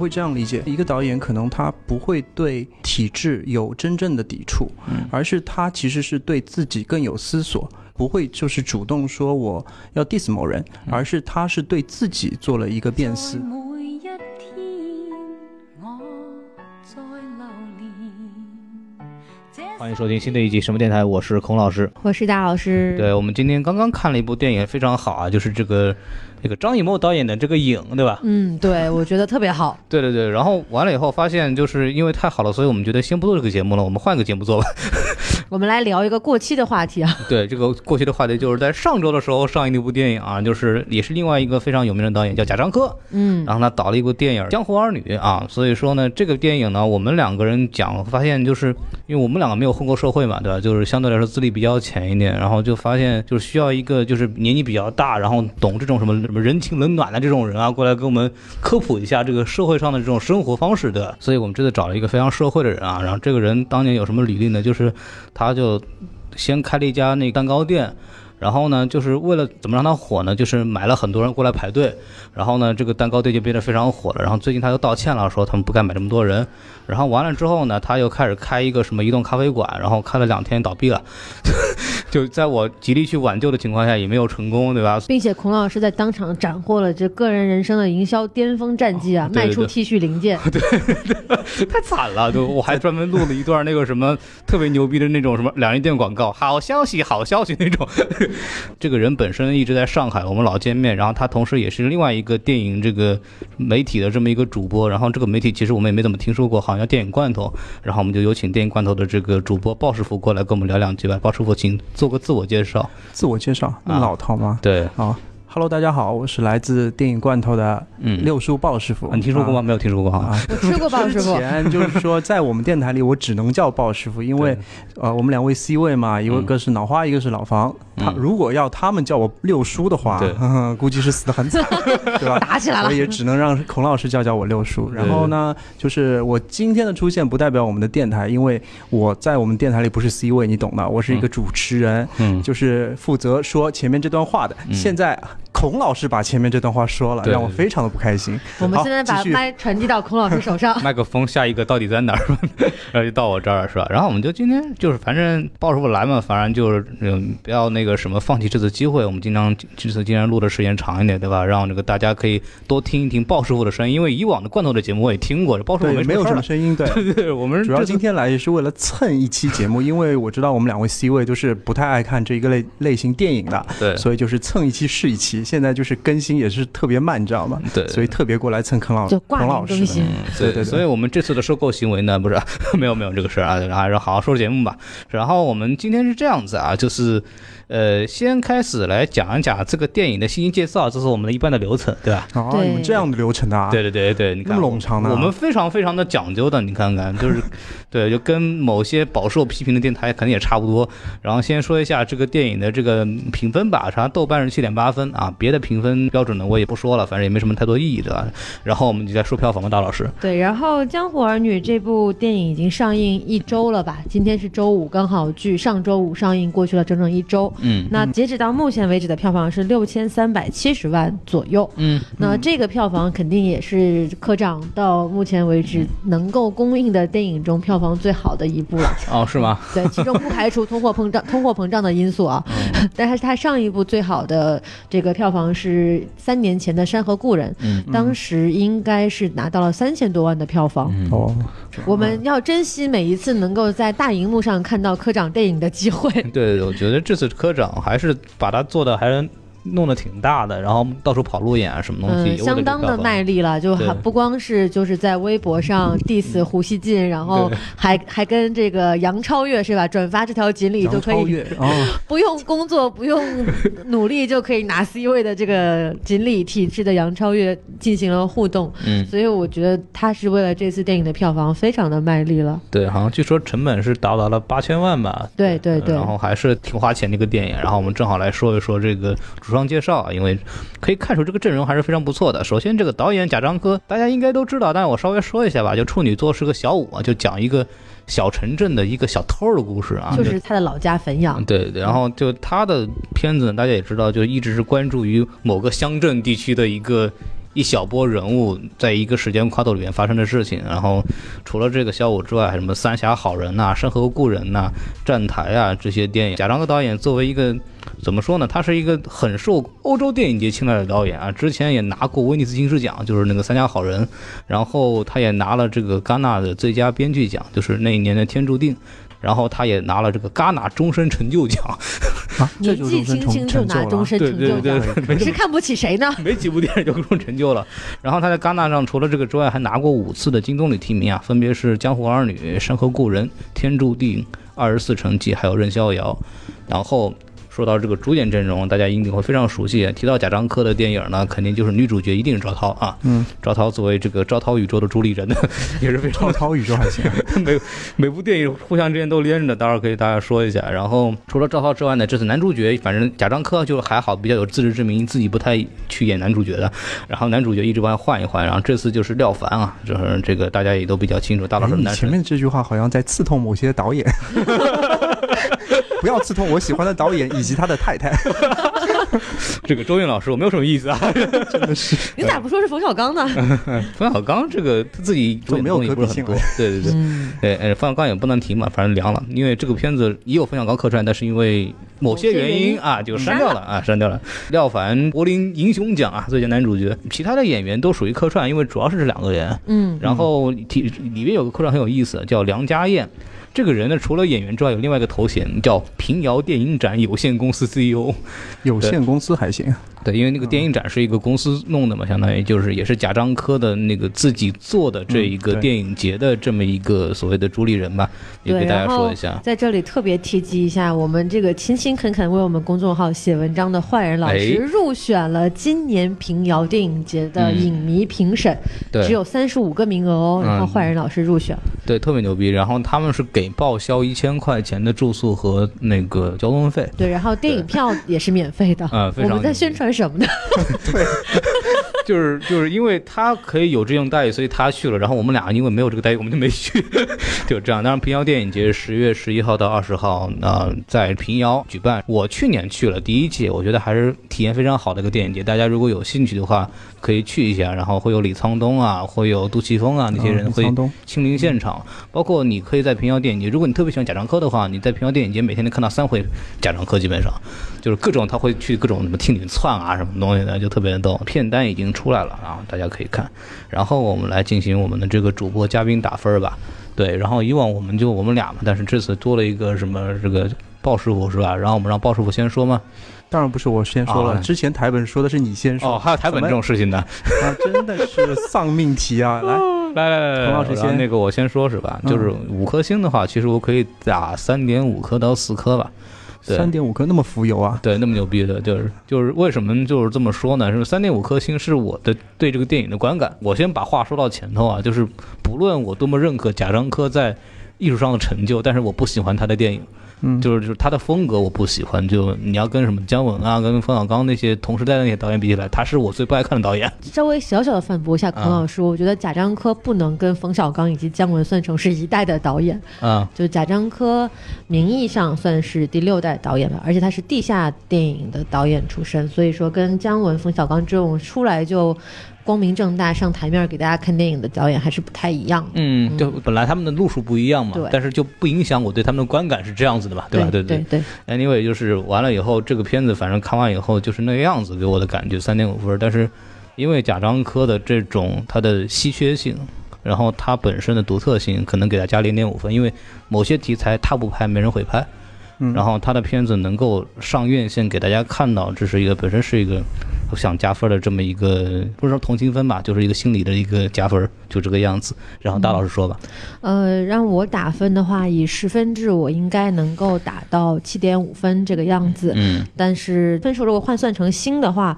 会这样理解，一个导演可能他不会对体制有真正的抵触，而是他其实是对自己更有思索，不会就是主动说我要 diss 某人，而是他是对自己做了一个辨识。欢迎收听新的一集什么电台，我是孔老师。我是大老师。对，我们今天刚刚看了一部电影，非常好啊，就是这个这个张艺谋导演的这个影，对吧？嗯，对，我觉得特别好。对对对，然后完了以后发现，就是因为太好了，所以我们觉得先不做这个节目了，我们换个节目做吧。我们来聊一个过期的话题啊。对，这个过期的话题就是在上周的时候上映的一部电影啊，就是也是另外一个非常有名的导演叫贾樟柯，嗯，然后他导了一部电影《江湖儿女》啊，所以说呢，这个电影呢，我们两个人讲，发现就是因为我们两个没有混过社会嘛，对吧？就是相对来说资历比较浅一点，然后就发现就是需要一个就是年纪比较大，然后懂这种什么什么人情冷暖的这种人啊，过来给我们科普一下这个社会上的这种生活方式的。所以我们这次找了一个非常社会的人啊，然后这个人当年有什么履历呢？就是他就先开了一家那蛋糕店。然后呢，就是为了怎么让它火呢？就是买了很多人过来排队，然后呢，这个蛋糕店就变得非常火了。然后最近他又道歉了，说他们不该买这么多人。然后完了之后呢，他又开始开一个什么移动咖啡馆，然后开了两天倒闭了。就在我极力去挽救的情况下，也没有成功，对吧？并且孔老师在当场斩获了这个人人生的营销巅峰战绩啊，哦对对卖出 T 恤零件。对 太惨了，就我还专门录了一段那个什么特别牛逼的那种什么两人店广告，好消息，好消息那种。这个人本身一直在上海，我们老见面，然后他同时也是另外一个电影这个媒体的这么一个主播，然后这个媒体其实我们也没怎么听说过，好像叫电影罐头，然后我们就有请电影罐头的这个主播鲍师傅过来跟我们聊两句吧。鲍师傅，请做个自我介绍。自我介绍，那么啊老套吗？对，好，Hello，大家好，我是来自电影罐头的嗯，六叔鲍师傅。啊你听说过吗？没有听说过哈。啊？我吃过鲍师傅之，前就是说，在我们电台里，我只能叫鲍师傅，因为 呃，我们两位 C 位嘛，一个是脑花，一个是老房。他嗯如果要他们叫我六叔的话对，估计是死的很惨，对吧？打起来了我。也只能让孔老师叫叫我六叔。然后呢，就是我今天的出现不代表我们的电台，因为我在我们电台里不是 C 位，你懂的，我是一个主持人，嗯，就是负责说前面这段话的。嗯现在孔老师把前面这段话说了，让我非常的不开心。我们现在把麦传递到孔老师手上。麦克风下一个到底在哪儿？然后就到我这儿了是吧？然后我们就今天就是反正鲍师傅来嘛，反正就是嗯不要那个什么放弃这次机会，我们经常这次既然录的时间长一点，对吧？让这个大家可以多听一听鲍师傅的声音，因为以往的罐头的节目我也听过，鲍师傅对，没有什么 声音，对。对对，我们主要今天来也是为了蹭一期节目，因为我知道我们两位 C 位都是不太爱看这一个类类型电影的，对所以就是蹭一期是一期。现在就是更新也是特别慢，你知道吗？对所以特别过来蹭康老就挂孔老师的。对对对所以我们这次的收购行为呢，不是 没有没有这个事儿啊，还是好好说节目吧。然后我们今天是这样子啊，就是呃，先开始来讲一讲这个电影的信息介绍，这是我们的一般的流程，对吧？哦，对你们这样的流程的啊？对对对对，你看那么冗长呢我们非常非常的讲究的，你看看，就 是对，就跟某些饱受批评的电台肯定也差不多。然后先说一下这个电影的这个评分吧，啥豆瓣是七点八分啊，别的评分标准呢我也不说了，反正也没什么太多意义，对吧？然后我们就再说票房吧，大老师。对，然后《江湖儿女》这部电影已经上映一周了吧？今天是周五，刚好距上周五上映过去了整整一周。嗯那截止到目前为止的票房是六千三百七十万左右。嗯，那这个票房肯定也是科长到目前为止能够公映的电影中票房最好的一部了。哦，是吗？对，其中不排除通货膨胀、通货膨胀的因素啊。但是它上一部最好的这个票房是三年前的《山河故人》，嗯当时应该是拿到了三千多万的票房。哦，我们要珍惜每一次能够在大荧幕上看到科长电影的机会。对对，我觉得这次科长还是把它做的还是弄得挺大的，然后到处跑路演啊，什么东西，嗯，相当的卖力了，就还不光是就是在微博上 diss 胡锡进，然后还还跟这个杨超越是吧，转发这条锦鲤就可以哦，不用工作不用努力就可以拿 C 位的这个锦鲤体质的杨超越进行了互动，嗯，所以我觉得他是为了这次电影的票房非常的卖力了。对，好像据说成本是达到了八千万吧。对对对然后还是挺花钱的一个电影。然后我们正好来说一说这个主创介绍啊，因为可以看出这个阵容还是非常不错的。首先，这个导演贾樟柯，大家应该都知道，但是我稍微说一下吧，就处女座是个小五啊，就讲一个小城镇的一个小偷的故事啊，就是他的老家汾阳，对对，然后就他的片子呢，大家也知道，就一直是关注于某个乡镇地区的一个一小波人物在一个时间跨度里面发生的事情。然后除了这个小五之外，还什么《三峡好人》呐、《山河故人》呐、《站台》啊这些电影，贾樟柯导演作为一个怎么说呢？他是一个很受欧洲电影节青睐的导演啊，之前也拿过威尼斯金狮奖，就是那个《三峡好人》，然后他也拿了这个戛纳的最佳编剧奖，就是那一年的《天注定》。然后他也拿了这个戛纳终身成就奖，年纪轻轻就拿成成就了。终身成对对就奖，对，没这么是看不起谁呢？没几部电影就这种成就了。然后他在戛纳上除了这个之外，还拿过五次的金棕榈提名啊，分别是《江湖儿女》《山河故人》《天注定》《二十四城记》还有《任逍遥》。然后说到这个主演阵容，大家一定会非常熟悉。提到贾樟柯的电影呢，肯定就是女主角一定是赵涛啊。嗯，赵涛作为这个赵涛宇宙的主理人呢，也是非常赵涛宇宙还行，每每部电影互相之间都连着的，待会儿可以大家说一下。然后除了赵涛之外呢，这次男主角反正贾樟柯就还好，比较有自知之明，自己不太去演男主角的。然后男主角一直往换一换，然后这次就是廖凡啊，就是这个大家也都比较清楚，大老师。前面这句话好像在刺痛某些导演。不要刺痛我喜欢的导演以及他的太太，这个周韵老师，我没有什么意思啊。真的是。你咋不说是冯小刚呢？冯小刚这个他自己主演的东西不是很多，对对对。嗯，对，呃，冯小刚也不能提嘛，反正凉了，因为这个片子也有冯小刚客串，但是因为某些原因因啊，就删掉了啊，删掉了。廖凡柏林英雄奖啊，最佳男主角，其他的演员都属于客串，因为主要是这两个人。嗯，然后体里面有个客串很有意思，叫梁家燕。这个人呢，除了演员之外，有另外一个头衔叫平遥电影展有限公司 CEO。有限公司还行，对，因为那个电影展是一个公司弄的嘛，相当于就是也是贾樟柯的那个自己做的这一个电影节的这么一个所谓的主理人吧，也，给大家说一下。在这里特别提及一下，我们这个勤勤恳恳为我们公众号写文章的坏人老师哎入选了今年平遥电影节的嗯影迷评审，对，只有三十五个名额哦，然后嗯坏人老师入选了。对，特别牛逼。然后他们是给报销一千块钱的住宿和那个交通费。对，然后电影票也是免费的。啊非常我们在宣传什么呢？对 就是就是因为他可以有这种待遇，所以他去了。然后我们俩因为没有这个待遇，我们就没去，就这样。当然，平遥电影节十月十一号到二十号，呃，在平遥举办。我去年去了第一届，我觉得还是体验非常好的一个电影节。大家如果有兴趣的话，可以去一下。然后会有李沧东啊，会有杜琪峰啊那些人会亲临现场，包括你可以在平遥电影节，如果你特别喜欢贾樟柯的话，你在平遥电影节每天能看到三回贾樟柯，基本上就是各种他会去各种什么厅里窜啊什么东西的，就特别的逗。片单已经出来了啊，大家可以看。然后我们来进行我们的这个主播嘉宾打分吧。对，然后以往我们就我们俩嘛，但是这次多了一个什么这个鲍师傅是吧？然后我们让鲍师傅先说嘛。当然不是我先说了，啊之前台本说的是你先说。哦，还有台本这种事情呢。啊，真的是丧命题啊！来，来来来彭，老师先那个我先说是吧？就是五颗星的话，其实我可以打三点五颗到四颗吧。三点五颗那么浮游啊！对，那么牛逼的，就是就是为什么就是这么说呢？是三点五颗星是我的对这个电影的观感。我先把话说到前头啊，就是不论我多么认可贾樟柯在艺术上的成就，但是我不喜欢他的电影。嗯，就是就是他的风格我不喜欢，就你要跟什么姜文啊，跟冯小刚那些同时代的那些导演比起来，他是我最不爱看的导演。稍微小小的反驳一下孔啊老师，我觉得贾樟柯不能跟冯小刚以及姜文算成是一代的导演。啊，就贾樟柯名义上算是第六代导演吧，而且他是地下电影的导演出身，所以说跟姜文、冯小刚这种出来就光明正大上台面给大家看电影的导演还是不太一样的。嗯，就本来他们的路数不一样嘛对，但是就不影响我对他们的观感是这样子的吧？对，吧？对对对 Anyway，就是完了以后，这个片子反正看完以后就是那个样子，给我的感觉三点五分。但是因为贾樟柯的这种他的稀缺性，然后它本身的独特性，可能给它加零点五分。因为某些题材他不拍，没人会拍。嗯然后他的片子能够上院线给大家看到，这是一个本身是一个我想加分的这么一个，不是说同情分吧，就是一个心理的一个加分，就这个样子。然后大老师说吧，呃，让我打分的话，以十分制，我应该能够打到七点五分这个样子。嗯但是分数如果换算成星的话，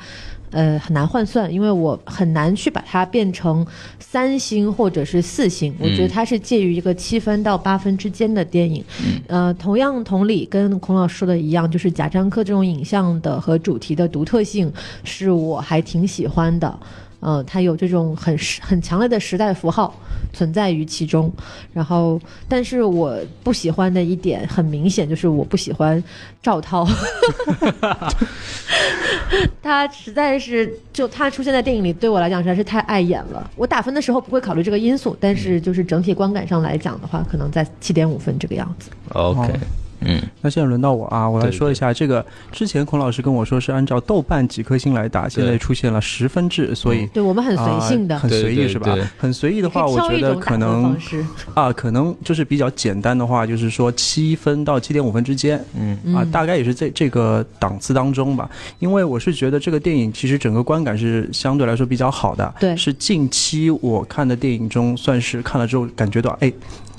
呃，很难换算，因为我很难去把它变成三星或者是四星。我觉得它是介于一个七分到八分之间的电影。呃，同样同理，跟孔老师说的一样，就是贾樟柯这种影像的和主题的独特性，是我还挺喜欢的。呃，它有这种很很强烈的时代符号存在于其中。然后，但是我不喜欢的一点很明显，就是我不喜欢赵涛，他实在是就他出现在电影里，对我来讲实在是太碍眼了。我打分的时候不会考虑这个因素，但是就是整体观感上来讲的话，可能在七点五分这个样子。OK，嗯，那现在轮到我啊，我来说一下这个。之前孔老师跟我说是按照豆瓣几颗星来打，现在出现了十分制，所以对我们很随性的啊，很随意是吧？很随意的话，我觉得可能。啊，可能就是比较简单的话，就是说七分到七点五分之间，嗯啊，嗯大概也是在这个档次当中吧。因为我是觉得这个电影其实整个观感是相对来说比较好的，对是近期我看的电影中算是看了之后感觉到哎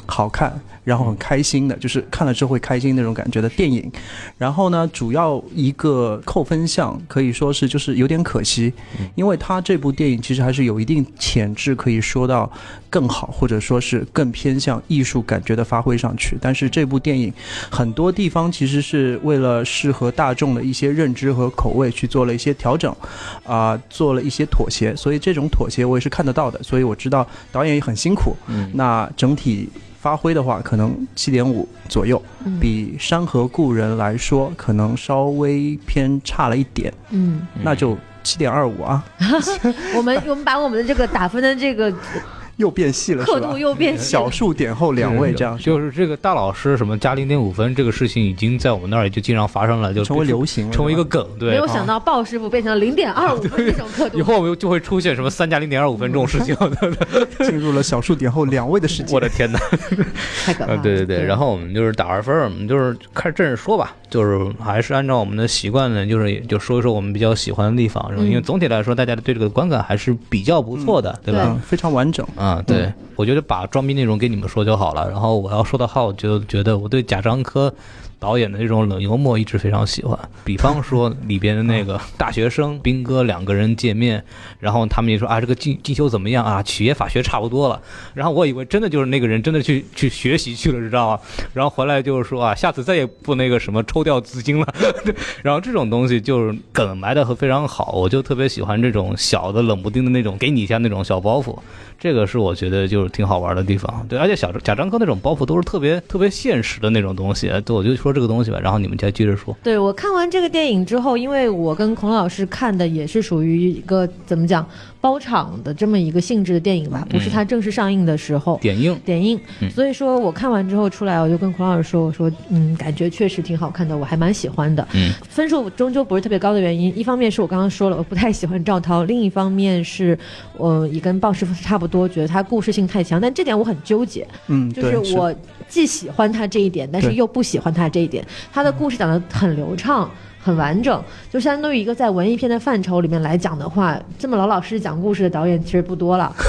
好看。然后很开心的，就是看了之后会开心那种感觉的电影。然后呢，主要一个扣分项可以说是就是有点可惜，因为它这部电影其实还是有一定潜质，可以说到更好，或者说是更偏向艺术感觉的发挥上去。但是这部电影很多地方其实是为了适合大众的一些认知和口味去做了一些调整，啊、做了一些妥协。所以这种妥协我也是看得到的，所以我知道导演也很辛苦。嗯那整体发挥的话，可能七点五左右，嗯。比《山河故人》来说可能稍微偏差了一点，嗯，那就七点二五啊，我们我们把我们的这个打分的这个又变细了刻度？又变细小。数点后两位这样就是这个大老师什么加零点五分这个事情，已经在我们那儿就经常发生了，就成为流行了，成为一个梗，对。没有想到鲍师傅变成了零点二五分这种刻度以，后我们就会出现什么三加零点二五分这种事情，进入了小数点后两位的世界。我的天哪！呃，太可怕了。对对对，然后我们就是打完分，我们就是开始正式说吧，就是还是按照我们的习惯呢，就是也就说一说我们比较喜欢的地方，因为嗯总体来说大家对这个观感还是比较不错的，对吧？嗯，非常完整。啊，对，我觉得把装逼内容给你们说就好了。然后我要说的话，我就觉得我对贾樟柯导演的这种冷幽默一直非常喜欢。比方说里边的那个 大学生兵哥两个人见面，然后他们也说啊，这个进进修怎么样啊？企业法学差不多了。然后我以为真的就是那个人真的去 去学习去了，知道吗？然后回来就是说啊，下次再也不那个什么抽调资金了。然后这种东西就是梗埋的非常好，我就特别喜欢这种小的冷不丁的那种给你一下那种小包袱。这个是我觉得就是挺好玩的地方，对，而且小贾樟柯那种包袱都是特别特别现实的那种东西，对，我就说这个东西吧，然后你们再接着说。对我看完这个电影之后，因为我跟孔老师看的也是属于一个怎么讲包场的这么一个性质的电影吧，不是它正式上映的时候。点映，点映嗯，所以说我看完之后出来，我就跟孔老师说，我说，嗯，感觉确实挺好看的，我还蛮喜欢的。嗯，分数终究不是特别高的原因，一方面是我刚刚说了，我不太喜欢赵涛；另一方面是，我也跟鲍师傅差不多，觉得他故事性太强，但这点我很纠结。嗯，就，是我既喜欢他这一点，但是又不喜欢他这一点。他的故事讲得很流畅。很完整，就相当于一个在文艺片的范畴里面来讲的话，这么老老实实讲故事的导演其实不多了。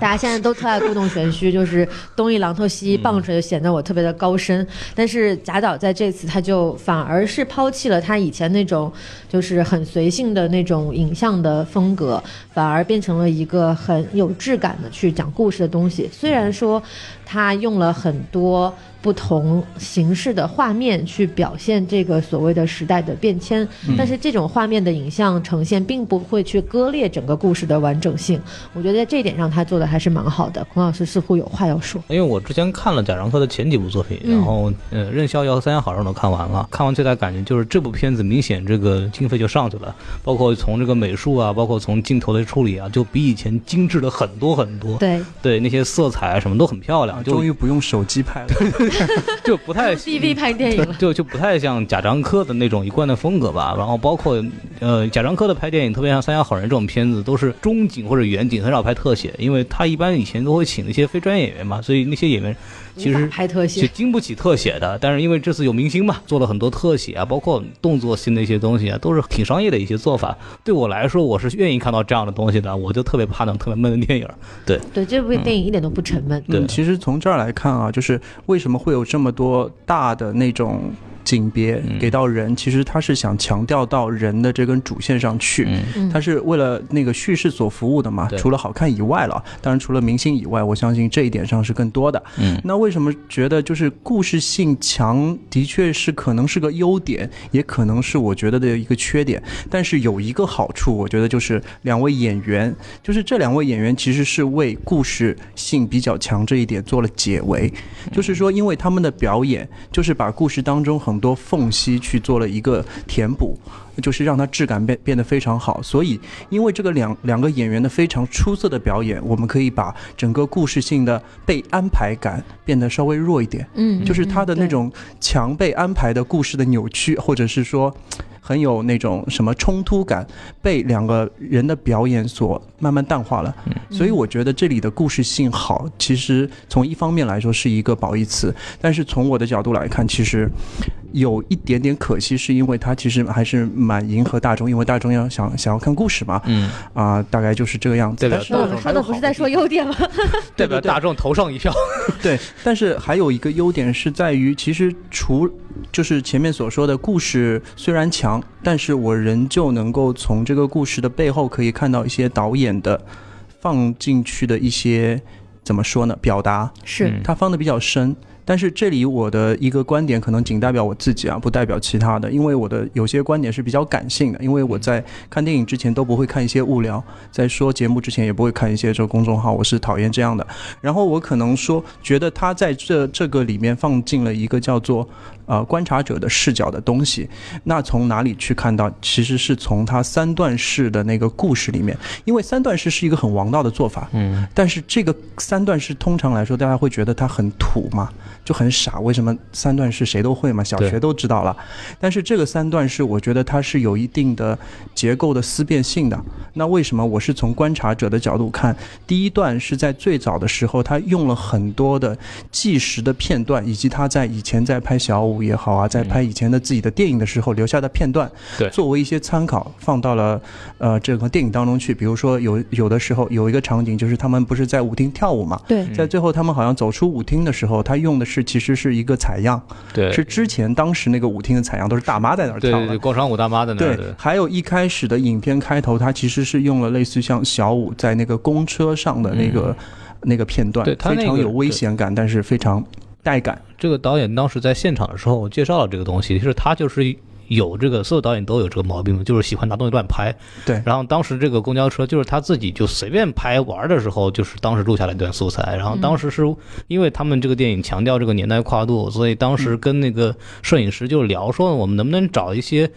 大家现在都特爱故弄玄虚，就是东一榔头西一棒槌，就显得我特别的高深。但是贾导在这次他就反而是抛弃了他以前那种就是很随性的那种影像的风格，反而变成了一个很有质感的去讲故事的东西。虽然说他用了很多不同形式的画面去表现这个所谓的时代的变迁，但是这种画面的影像呈现并不会去割裂整个故事的完整性。我觉得在这一点上他做的还是蛮好的。孔老师似乎有话要说。因为我之前看了贾樟柯的前几部作品，嗯然后呃《任逍遥》《三峡好人》都看完了，看完最大感觉就是这部片子明显这个经费就上去了，包括从这个美术啊，包括从镜头的处理啊，就比以前精致了很多很多。对对，那些色彩啊什么都很漂亮，终于不用手机拍了。就不太，B V 拍电影了。就就不太像贾樟柯的那种一贯的风格吧。然后包括呃贾樟柯的拍电影，特别像《三峡好人》这种片子，都是中景或者远景，很少拍特写，因为他一般以前都会请那些非专业演员嘛，所以那些演员其实拍特写就，经不起特写的。但是因为这次有明星嘛，做了很多特写啊，包括动作性的一些东西啊，都是挺商业的一些做法。对我来说，我是愿意看到这样的东西的，我就特别怕那种特别闷的电影。对，对这部电影一点都不沉闷。对嗯，其实从这儿来看啊，就是为什么会有这么多大的那种景别嗯给到人，其实他是想强调到人的这根主线上去。嗯嗯是为了那个叙事所服务的嘛对，除了好看以外了，当然除了明星以外，我相信这一点上是更多的。嗯那为什么觉得就是故事性强，的确是可能是个优点，也可能是我觉得的一个缺点。但是有一个好处，我觉得就是两位演员，就是这两位演员其实是为故事性比较强这一点做了解围，就是说，因为他们的表演就是把故事当中很多缝隙去做了一个填补。就是让它质感变变得非常好，所以因为这个两两个演员的非常出色的表演，我们可以把整个故事性的被安排感变得稍微弱一点，嗯，就是他的那种强被安排的故事的扭曲，或者是说很有那种什么冲突感，被两个人的表演所慢慢淡化了。所以我觉得这里的故事性好，其实从一方面来说是一个褒义词，但是从我的角度来看，其实有一点点可惜，是因为它其实还是蛮迎合大众，因为大众要想想要看故事嘛，嗯，啊、大概就是这个样子。对的但是那我们说的不是在说优点吗？代表大众投上一票。对，但是还有一个优点是在于，其实除就是前面所说的故事虽然强，但是我仍旧能够从这个故事的背后可以看到一些导演的放进去的一些怎么说呢？表达，是嗯他放的比较深。但是这里我的一个观点可能仅代表我自己啊，不代表其他的，因为我的有些观点是比较感性的，因为我在看电影之前都不会看一些物料，在说节目之前也不会看一些这个公众号，我是讨厌这样的。然后我可能说，觉得他在这这个里面放进了一个叫做呃观察者的视角的东西。那从哪里去看到？其实是从他三段式的那个故事里面，因为三段式是一个很王道的做法，嗯但是这个三段式通常来说，大家会觉得它很土嘛，就很傻。为什么三段式谁都会嘛？小学都知道了。但是这个三段式，我觉得它是有一定的结构的思辨性的。那为什么我是从观察者的角度看？第一段是在最早的时候，他用了很多的纪实的片段，以及他在以前在拍小五也好啊，在拍以前的自己的电影的时候留下的片段，对。作为一些参考放到了呃这个电影当中去。比如说有有的时候有一个场景，就是他们不是在舞厅跳舞嘛，对，在最后他们好像走出舞厅的时候，他用的是其实是一个采样，对，是之前当时那个舞厅的采样，都是大妈在那儿跳的。对对对，。广场舞大妈在那儿对，还有一开始的。影片开头，它其实是用了类似像小舞在那个公车上的那个、那个片段，嗯对他那个非常有危险感，但是非常带感。这个导演当时在现场的时候介绍了这个东西，其实他就是有这个，所有导演都有这个毛病，就是喜欢拿东西乱拍。对，然后当时这个公交车就是他自己就随便拍玩的时候，就是当时录下来一段素材。然后当时是因为他们这个电影强调这个年代跨度，所以当时跟那个摄影师就聊说，我们能不能找一些。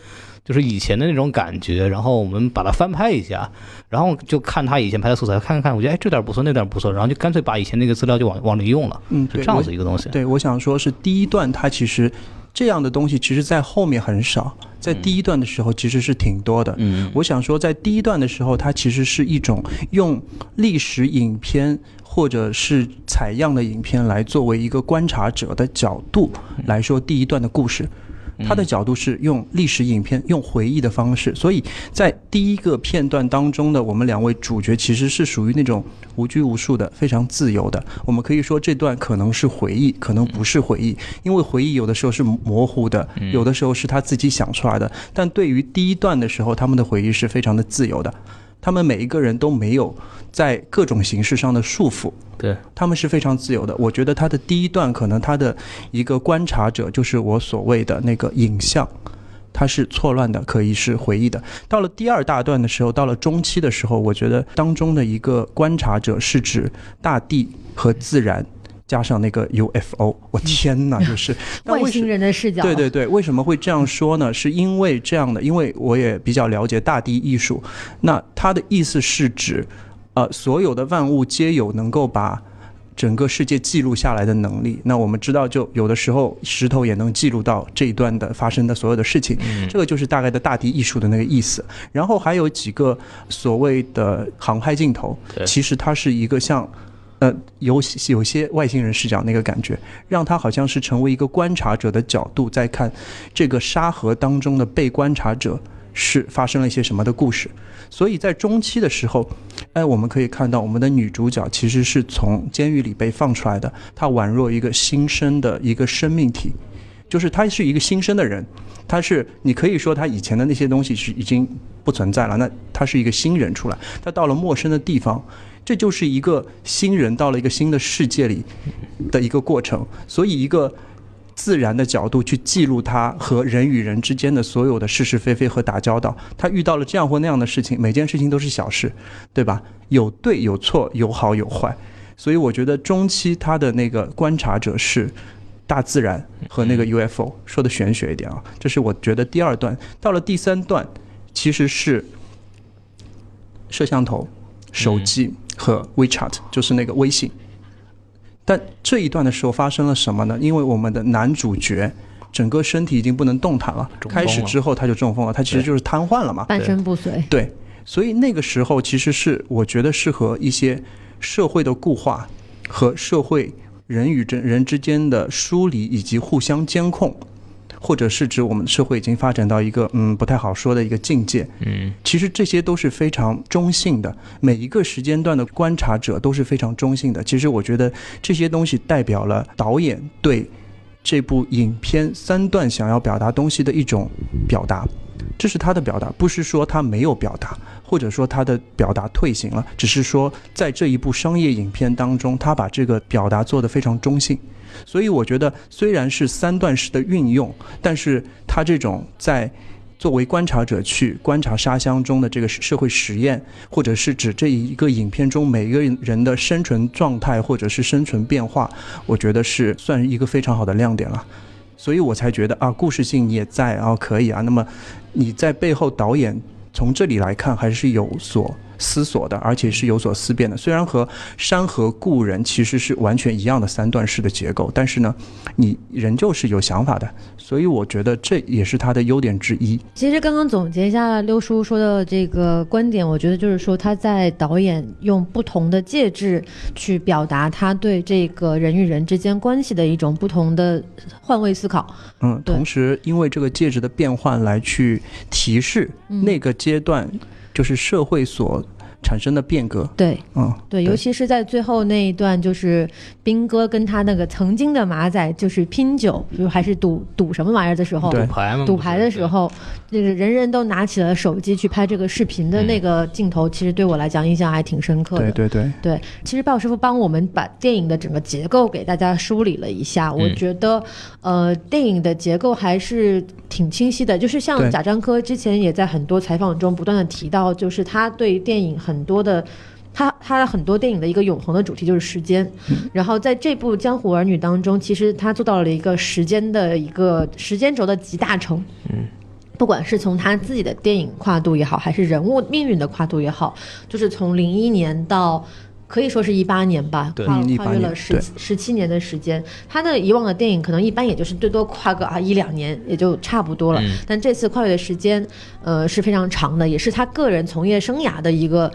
就是以前的那种感觉，然后我们把它翻拍一下，然后就看他以前拍的素材，看看看，我觉得哎这点不错，那点不错，然后就干脆把以前那个资料就往往里用了，嗯，对，是这样子一个东西。对，我想说是第一段，它其实这样的东西，其实在后面很少，在第一段的时候其实是挺多的。嗯，我想说，在第一段的时候，它其实是一种用历史影片或者是采样的影片来作为一个观察者的角度来说第一段的故事。它的角度是用历史影片、用回忆的方式，所以在第一个片段当中的我们两位主角其实是属于那种无拘无束的、非常自由的。我们可以说这段可能是回忆，可能不是回忆，因为回忆有的时候是模糊的，有的时候是他自己想出来的。但对于第一段的时候，他们的回忆是非常的自由的，他们每一个人都没有在各种形式上的束缚。对，他们是非常自由的。我觉得他的第一段可能他的一个观察者就是我所谓的那个影像，它是错乱的，可以是回忆的。到了第二大段的时候，到了中期的时候，我觉得当中的一个观察者是指大地和自然。加上那个 UFO，我天哪，就是外星人的视角，对对对，为什么会这样说呢？是因为这样的，因为我也比较了解大地艺术，那它的意思是指，呃，所有的万物皆有能够把整个世界记录下来的能力。那我们知道，就有的时候石头也能记录到这一段的发生的所有的事情，这个就是大概的大地艺术的那个意思。然后还有几个所谓的航拍镜头，其实它是一个像。呃，有有些外星人视角那个感觉，让他好像是成为一个观察者的角度，在看这个沙河当中的被观察者是发生了一些什么的故事。所以在中期的时候，哎，我们可以看到我们的女主角其实是从监狱里被放出来的，她宛若一个新生的一个生命体。就是她是一个新生的人，她是你可以说她以前的那些东西是已经不存在了，那她是一个新人出来，她到了陌生的地方，这就是一个新人到了一个新的世界里的一个过程，所以一个。自然的角度去记录他和人与人之间的所有的是是非非和打交道，他遇到了这样或那样的事情，每件事情都是小事，对吧？有对有错，有好有坏，所以我觉得中期他的那个观察者是大自然和那个 UFO，说的玄学一点啊，这是我觉得第二段。到了第三段，其实是摄像头、手机和 WeChat，就是那个微信。但这一段的时候发生了什么呢？因为我们的男主角整个身体已经不能动弹了，了开始之后他就中风了，他其实就是瘫痪了嘛。半身不遂。对，所以那个时候其实是我觉得是和一些社会的固化和社会人与人人之间的疏离以及互相监控，或者是指我们的社会已经发展到一个嗯不太好说的一个境界。嗯其实这些都是非常中性的，每一个时间段的观察者都是非常中性的。其实我觉得这些东西代表了导演对这部影片三段想要表达东西的一种表达，这是他的表达，不是说他没有表达，或者说他的表达退行了，只是说在这一部商业影片当中，他把这个表达做得非常中性。所以我觉得虽然是三段式的运用，但是他这种在作为观察者去观察沙箱中的这个社会实验，或者是指这一个影片中每一个人的生存状态或者是生存变化，我觉得是算一个非常好的亮点了。所以我才觉得啊，故事性也在啊，可以啊。那么你在背后导演从这里来看还是有所思索的，而且是有所思辨的。虽然和《山河故人》其实是完全一样的三段式的结构，但是呢，你仍旧是有想法的。所以我觉得这也是它的优点之一。其实刚刚总结一下六叔说的这个观点，我觉得就是说他在导演用不同的介质去表达他对这个人与人之间关系的一种不同的换位思考。嗯，同时因为这个介质的变换来去提示嗯那个阶段就是社会所产生的变革。对嗯，对，尤其是在最后那一段，就是兵哥跟他那个曾经的马仔就是拼酒，就还是赌赌什么玩意儿的时候，赌牌嘛，赌牌的时候，这个人人都拿起了手机去拍这个视频的那个镜头，其实对我来讲印象还挺深刻的。对对对，对，其实鲍师傅帮我们把电影的整个结构给大家梳理了一下，我嗯觉得，呃，电影的结构还是挺清晰的。就是像贾樟柯之前也在很多采访中不断的提到，就是他对电影很多的。他他很多电影的一个永恒的主题就是时间，然后在这部《江湖儿女》当中，其实他做到了一个时间的一个时间轴的集大成。嗯，不管是从他自己的电影跨度也好，还是人物命运的跨度也好，就是从零一年到。可以说是一八年吧，跨嗯18跨越了十十七年的时间。他的以往的电影可能一般也就是最多跨个啊一两年也就差不多了，嗯但这次跨越的时间，呃是非常长的，也是他个人从业生涯的一个。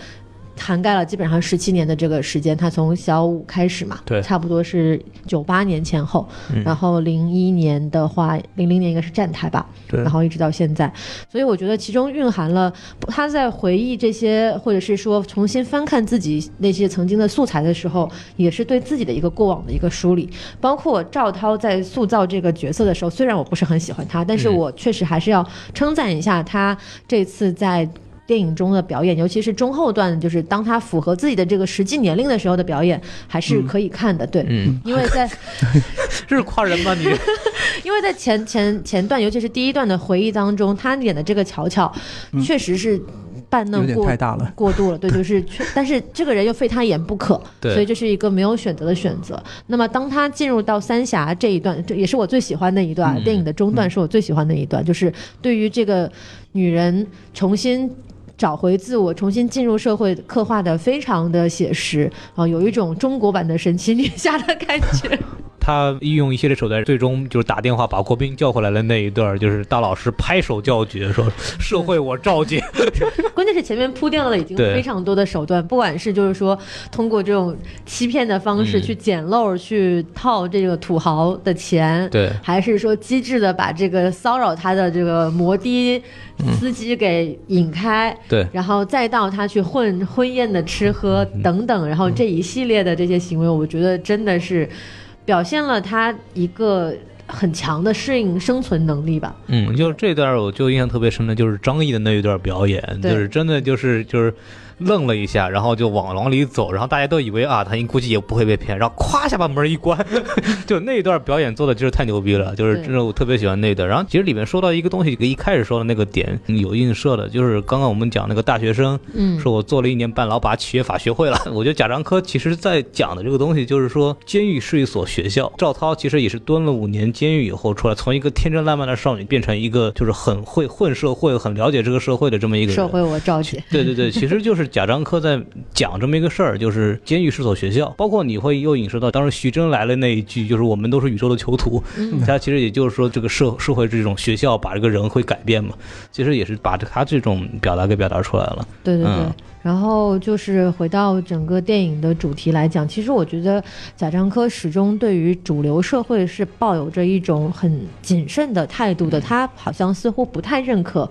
涵盖了基本上十七年的这个时间，他从小五开始嘛，对差不多是九八年前后，嗯然后零一年的话，零零年应该是站台吧，对然后一直到现在，所以我觉得其中蕴含了他在回忆这些，或者是说重新翻看自己那些曾经的素材的时候，也是对自己的一个过往的一个梳理。包括赵涛在塑造这个角色的时候，虽然我不是很喜欢他，但是嗯我确实还是要称赞一下他这次在。电影中的表演，尤其是中后段，就是当他符合自己的这个实际年龄的时候的表演，还是可以看的。对，嗯，因为在这 是夸人吗？你 因为在前前前段，尤其是第一段的回忆当中，他演的这个乔乔，确实是扮嫩过太大了。过度了，对，就是，但是这个人又非他演不可，对所以这是一个没有选择的选择。那么当他进入到三峡这一段，这也是我最喜欢的一段，嗯电影的中段是我最喜欢的一段，就是对于这个女人重新。找回自我，重新进入社会，刻画的非常的写实啊、有一种中国版的神奇女侠的感觉。他运用一系列手段，最终就是打电话把郭斌叫回来的那一段，就是大老师拍手叫绝，说社会我召见。关键是前面铺垫了已经非常多的手段，不管是就是说通过这种欺骗的方式嗯去捡漏、去套这个土豪的钱，对还是说机智的把这个骚扰他的这个摩的司机给引开，对。然后再到他去混婚宴的吃喝等等，然后这一系列的这些行为，我觉得真的是表现了他一个很强的适应生存能力吧。嗯，就是这段我就印象特别深的，就是张译的那一段表演，就是真的就是就是愣了一下，然后就往往里走，然后大家都以为啊，他应估计也不会被骗，然后咵一下把门一关，就那一段表演做的就是太牛逼了，就是真的我特别喜欢那一段。然后其实里面说到一个东西，一开始说的那个点嗯有映射的，就是刚刚我们讲那个大学生，嗯，说我做了一年半，老把企业法学会了。我觉得贾樟柯其实在讲的这个东西，就是说监狱是一所学校。赵涛其实也是蹲了五年监狱以后出来，从一个天真烂漫的少女变成一个就是很会混社会、很了解这个社会的这么一个人。社会我赵姐，对对对，其实就是贾樟柯在讲这么一个事儿，就是监狱是所学校，包括你会又引申到当时徐峥来了那一句，就是我们都是宇宙的囚徒，嗯他其实也就是说这个社社会这种学校把这个人会改变嘛，其实也是把他这种表达给表达出来了。对对对。嗯然后就是回到整个电影的主题来讲，其实我觉得贾樟柯始终对于主流社会是抱有着一种很谨慎的态度的，他好像似乎不太认可。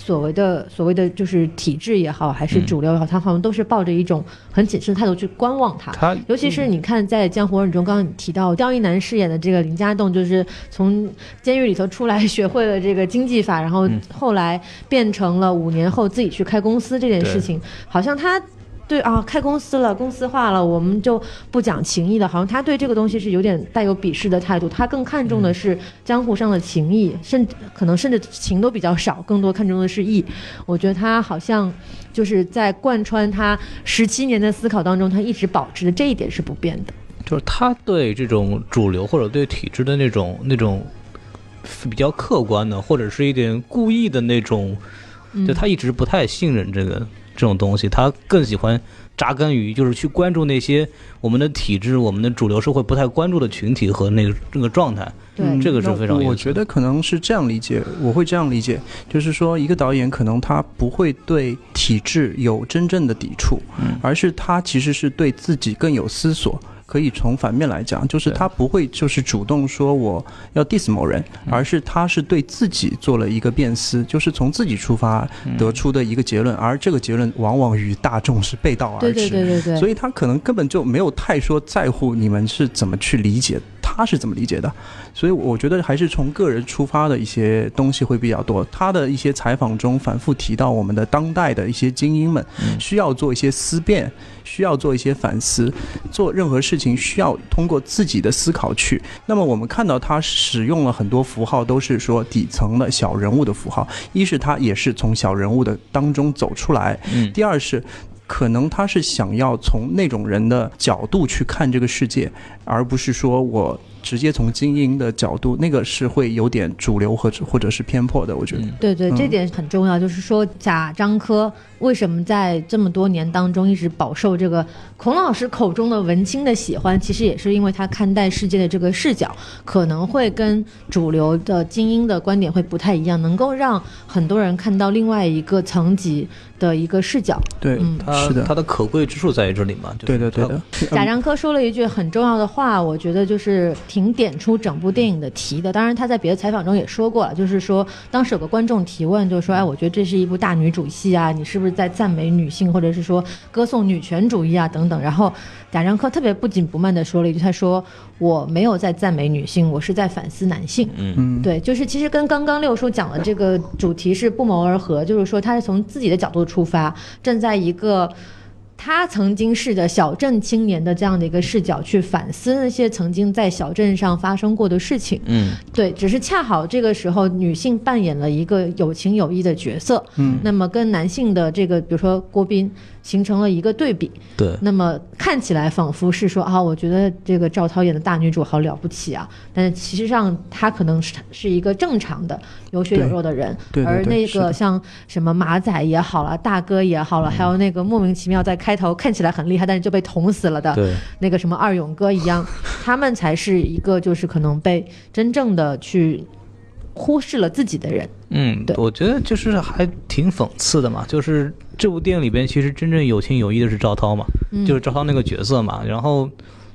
所谓的所谓的就是体制也好，还是嗯主流也好，他好像都是抱着一种很谨慎的态度去观望它。他尤其是你看，在《江湖儿女》中，刚刚你提到刁亦男饰演的这个林家栋，就是从监狱里头出来，学会了这个经济法，然后嗯后来变成了五年后自己去开公司这件事情，好像他。对啊，开公司了，公司化了，我们就不讲情义的。好像他对这个东西是有点带有鄙视的态度，他更看重的是江湖上的情义，甚至可能甚至情都比较少，更多看重的是义。我觉得他好像就是在贯穿他十七年的思考当中，他一直保持的这一点是不变的。就是他对这种主流或者对体制的那种那种比较客观的，或者是一点故意的那种，就他一直不太信任这个这种东西，他更喜欢扎根于就是去关注那些我们的体制、我们的主流社会不太关注的群体和那个那个状态。对，嗯这个是非常有意思那我觉得可能是这样理解，我会这样理解，就是说一个导演可能他不会对体制有真正的抵触，嗯而是他其实是对自己更有思索。可以从反面来讲，就是他不会就是主动说我要 diss 某人，嗯。而是他是对自己做了一个辨思，就是从自己出发嗯得出的一个结论，而这个结论往往与大众是背道而对驰。对对对对，所以他可能根本就没有太说在乎你们是怎么去理解，他是怎么理解的。所以我觉得还是从个人出发的一些东西会比较多。他的一些采访中反复提到我们的当代的一些精英们需要做一些思辨，需要做一些反思，做任何事情需要通过自己的思考去。那么我们看到他使用了很多符号，都是说底层的小人物的符号，一是他也是从小人物的当中走出来，嗯第二是。可能他是想要从那种人的角度去看这个世界，而不是说我直接从精英的角度，那个是会有点主流或者或者是偏颇的。我觉得，嗯对对，嗯这点很重要。就是说，贾樟柯为什么在这么多年当中一直饱受这个孔老师口中的文青的喜欢？其实也是因为他看待世界的这个视角可能会跟主流的精英的观点会不太一样，能够让很多人看到另外一个层级的一个视角。对，嗯他是的他的可贵之处在于这里嘛？就是对的，对的。贾樟柯说了一句很重要的话，我觉得就是挺点出整部电影的题的。当然，他在别的采访中也说过了，就是说当时有个观众提问，就是说，哎，我觉得这是一部大女主戏啊，你是不是在赞美女性，或者是说歌颂女权主义啊等等。然后贾樟柯特别不紧不慢地说了一句，他说我没有在赞美女性，我是在反思男性。嗯，对，就是其实跟刚刚六叔讲的这个主题是不谋而合，就是说他是从自己的角度出发，站在一个他曾经是的小镇青年的这样的一个视角去反思那些曾经在小镇上发生过的事情。嗯。对，只是恰好这个时候女性扮演了一个有情有义的角色，嗯，那么跟男性的这个，比如说郭斌形成了一个对比。对。那么看起来仿佛是说啊，我觉得这个赵涛演的大女主好了不起啊，但是其实上她可能是是一个正常的有血有肉的人，对对而那个像什么马仔也好了，大哥也好了，还有那个莫名其妙在开头看起来很厉害，但是就被捅死了的，那个什么二勇哥一样，他们才是一个就是可能被真正的去忽视了自己的人。嗯对，我觉得就是还挺讽刺的嘛，就是这部电影里边其实真正有情有义的是赵涛嘛，嗯就是赵涛那个角色嘛，然后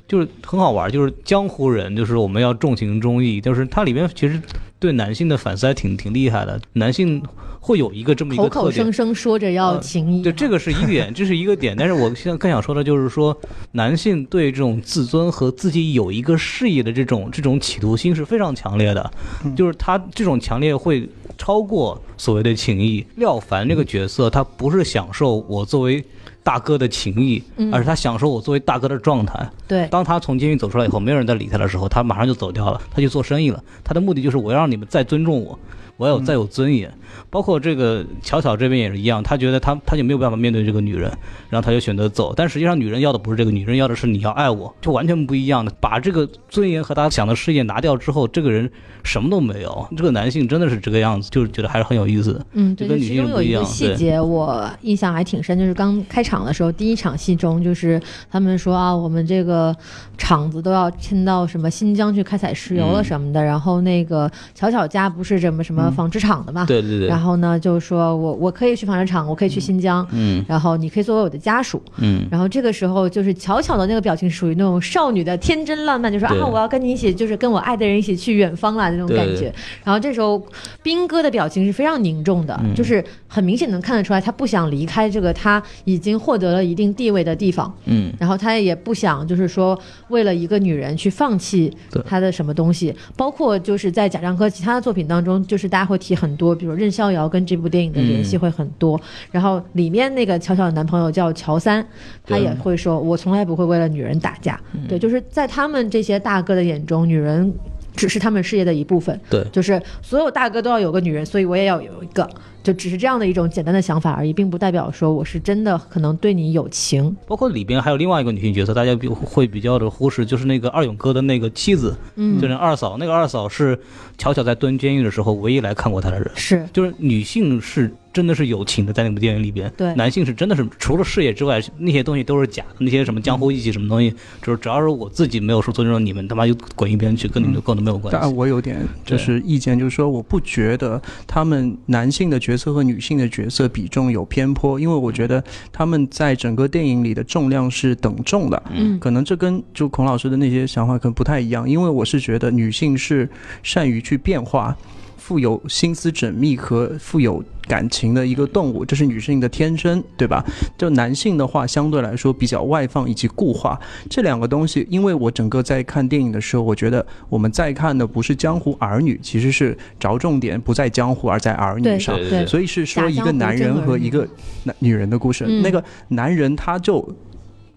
就是很好玩，就是江湖人，就是我们要重情重义，就是它里面其实对男性的反思还挺挺厉害的。男性会有一个这么一口个特点口声，声说着要呃情谊，对，这个是一点，这是一个点。但是我现在更想说的就是说，男性对这种自尊和自己有一个事业的这种这种企图心是非常强烈的，就是他这种强烈会超过所谓的情谊。廖凡这个角色，他不是享受我作为大哥的情谊，嗯而是他享受我作为大哥的状态。对，当他从监狱走出来以后，没有人再理他的时候，他马上就走掉了，他去做生意了。他的目的就是我要让你们再尊重我，我要有再有尊严。包括这个巧巧这边也是一样，他觉得他他就没有办法面对这个女人，然后他就选择走。但实际上，女人要的不是这个，女人要的是你要爱我，就完全不一样的。把这个尊严和他想的事业拿掉之后，这个人什么都没有。这个男性真的是这个样子，就是觉得还是很有意思的。嗯，对，其中有一个性不一样细节我印象还挺深，就是刚开场的时候，第一场戏中，就是他们说啊，我们这个厂子都要迁到什么新疆去开采石油了嗯什么的，然后那个巧巧家不是什么什么纺织厂的嘛，对对对。然，后呢就是说我我可以去纺织厂，我可以去新疆，嗯然后你可以作为我的家属，嗯，然后这个时候就是巧巧的那个表情属于那种少女的天真烂漫，就说啊，我要跟你一起，就是跟我爱的人一起去远方啦那种感觉。然后这时候斌哥的表情是非常凝重的，嗯。就是很明显能看得出来，他不想离开这个他已经获得了一定地位的地方。嗯。然后他也不想，就是说为了一个女人去放弃对。他的什么东西，包括就是在贾樟柯其他的作品当中，就是大家会提很多，比如任逍遥跟这部电影的联系会很多。然后里面那个巧巧的男朋友叫乔三，他也会说，我从来不会为了女人打架。对，就是在他们这些大哥的眼中，女人只是他们事业的一部分。对。就是所有大哥都要有个女人，所以我也要有一个，就只是这样的一种简单的想法而已，并不代表说我是真的可能对你有情。包括里边还有另外一个女性角色，大家比会比较的忽视，就是那个二勇哥的那个妻子，嗯就是二嫂。那个二嫂是巧巧在蹲监狱的时候唯一来看过他的人。是，就是女性是真的是有情的，在那部电影里边，对男性是真的是除了事业之外，那些东西都是假的，那些什么江湖义气什么东西，就是只要是我自己没有说尊重你们，他妈就滚一边去，跟你们跟我都没有关系但。我有点就是意见，就是说我不觉得他们男性的角色和女性的角色比重有偏颇，因为我觉得他们在整个电影里的重量是等重的。嗯可能这跟就孔老师的那些想法可能不太一样，因为我是觉得女性是善于去变化。富有心思缜密和富有感情的一个动物，这是女性的天生，对吧？就男性的话，相对来说比较外放以及固化，这两个东西，因为我整个在看电影的时候，我觉得我们在看的不是江湖儿女，其实是着重点不在江湖，而在儿女上。对对，所以是说一个男人和一个男女人的故事。嗯那个男人他就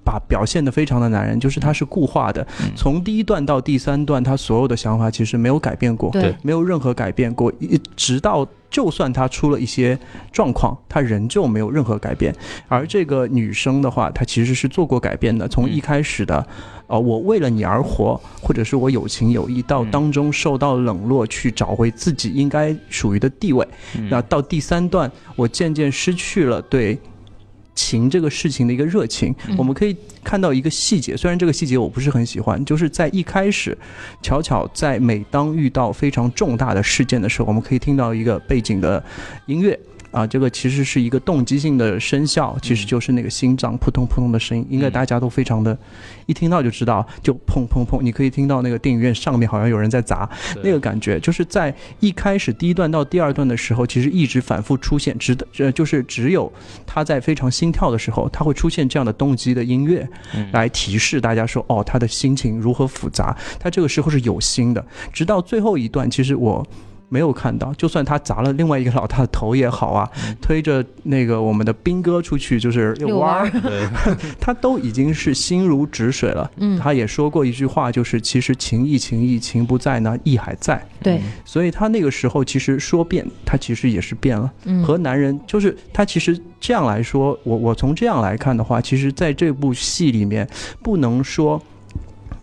把表现的非常的男人，就是他是固化的，嗯从第一段到第三段，他所有的想法其实没有改变过，对没有任何改变过，一直到。就算他出了一些状况，他仍旧没有任何改变。而这个女生的话，她其实是做过改变的。从一开始的，呃，我为了你而活，或者是我有情有义，到嗯当中受到冷落，去找回自己应该属于的地位。嗯那到第三段，我渐渐失去了对情这个事情的一个热情。我们可以看到一个细节，虽然这个细节我不是很喜欢，就是在一开始，巧巧在每当遇到非常重大的事件的时候，我们可以听到一个背景的音乐。啊，这个其实是一个动机性的声效，其实就是那个心脏扑通扑通的声音，应该大家都非常的，一听到就知道，就砰砰砰，你可以听到那个电影院上面好像有人在砸，那个感觉，就是在一开始第一段到第二段的时候，其实一直反复出现，直呃就是只有他在非常心跳的时候，他会出现这样的动机的音乐，来提示大家说，哦，他的心情如何复杂，他这个时候是有心的。直到最后一段，其实我。没有看到，就算他砸了另外一个老大的头也好啊，推着那个我们的兵哥出去就是遛弯儿，他都已经是心如止水了。嗯他也说过一句话，就是其实情义情义情不在呢，义还在。对，所以他那个时候其实说变，他其实也是变了。嗯和男人就是他其实这样来说，我我从这样来看的话，其实在这部戏里面不能说。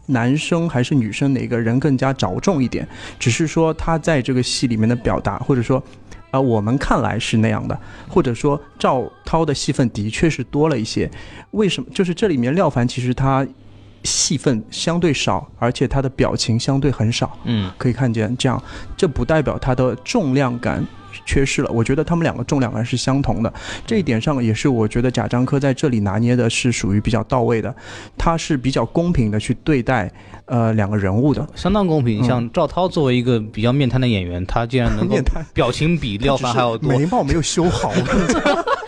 男生还是女生哪个人更加着重一点？只是说他在这个戏里面的表达，或者说，啊、我们看来是那样的，或者说赵涛的戏份的确是多了一些。为什么？就是这里面廖凡其实他戏份相对少，而且他的表情相对很少。嗯，可以看见，这样这不代表他的重量感缺失了。我觉得他们两个重量感是相同的，这一点上也是我觉得贾樟柯在这里拿捏的是属于比较到位的，他是比较公平的去对待呃两个人物的。相当公平。嗯像赵涛作为一个比较面瘫的演员，他竟然能够 表情比廖凡还要多。眉毛没有修好，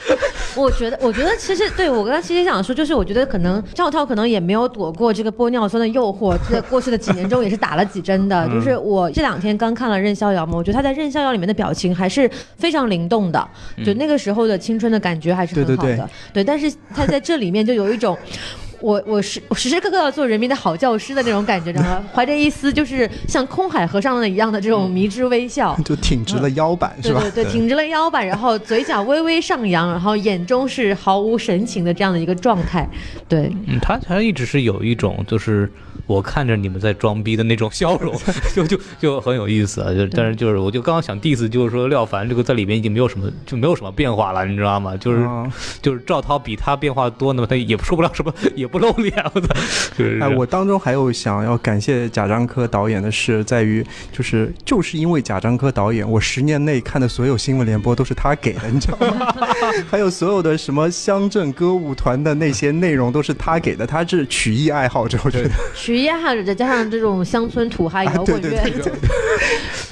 我觉得，我觉得其实对我刚刚其实想说，就是我觉得可能赵涛可能也没有躲过这个玻尿酸的诱惑，在过去的几年中也是打了几针的。就是我这两天刚看了《任逍遥》嘛，我觉得他在《任逍遥》里面的表情还是非常灵动的，就那个时候的青春的感觉还是很好的。对对对但是他在这里面就有一种。我我时我时时刻刻要做人民的好教师的那种感觉，知道吗？怀着一丝就是像空海和尚的一样的这种迷之微笑，就挺直了腰板是吧？对对对，挺直了腰板，然后嘴角微微上扬，然后眼中是毫无神情的这样的一个状态。对，嗯，他他一直是有一种就是我看着你们在装逼的那种笑容，就就就很有意思啊。就但是就是我就刚刚想 diss，就是说廖凡这个在里面已经没有什么就没有什么变化了，你知道吗？就是、啊 就是赵涛比他变化多，那么他也说不了什么，也不露脸，我操！就是哎，我当中还有想要感谢贾樟柯导演的是，在于就是就是因为贾樟柯导演，我十年内看的所有新闻联播都是他给的，你知道吗？还有所有的什么乡镇歌舞团的那些内容都是他给的，他是曲艺爱好者，我觉得。曲艺爱好者再加上这种乡村土嗨摇滚乐，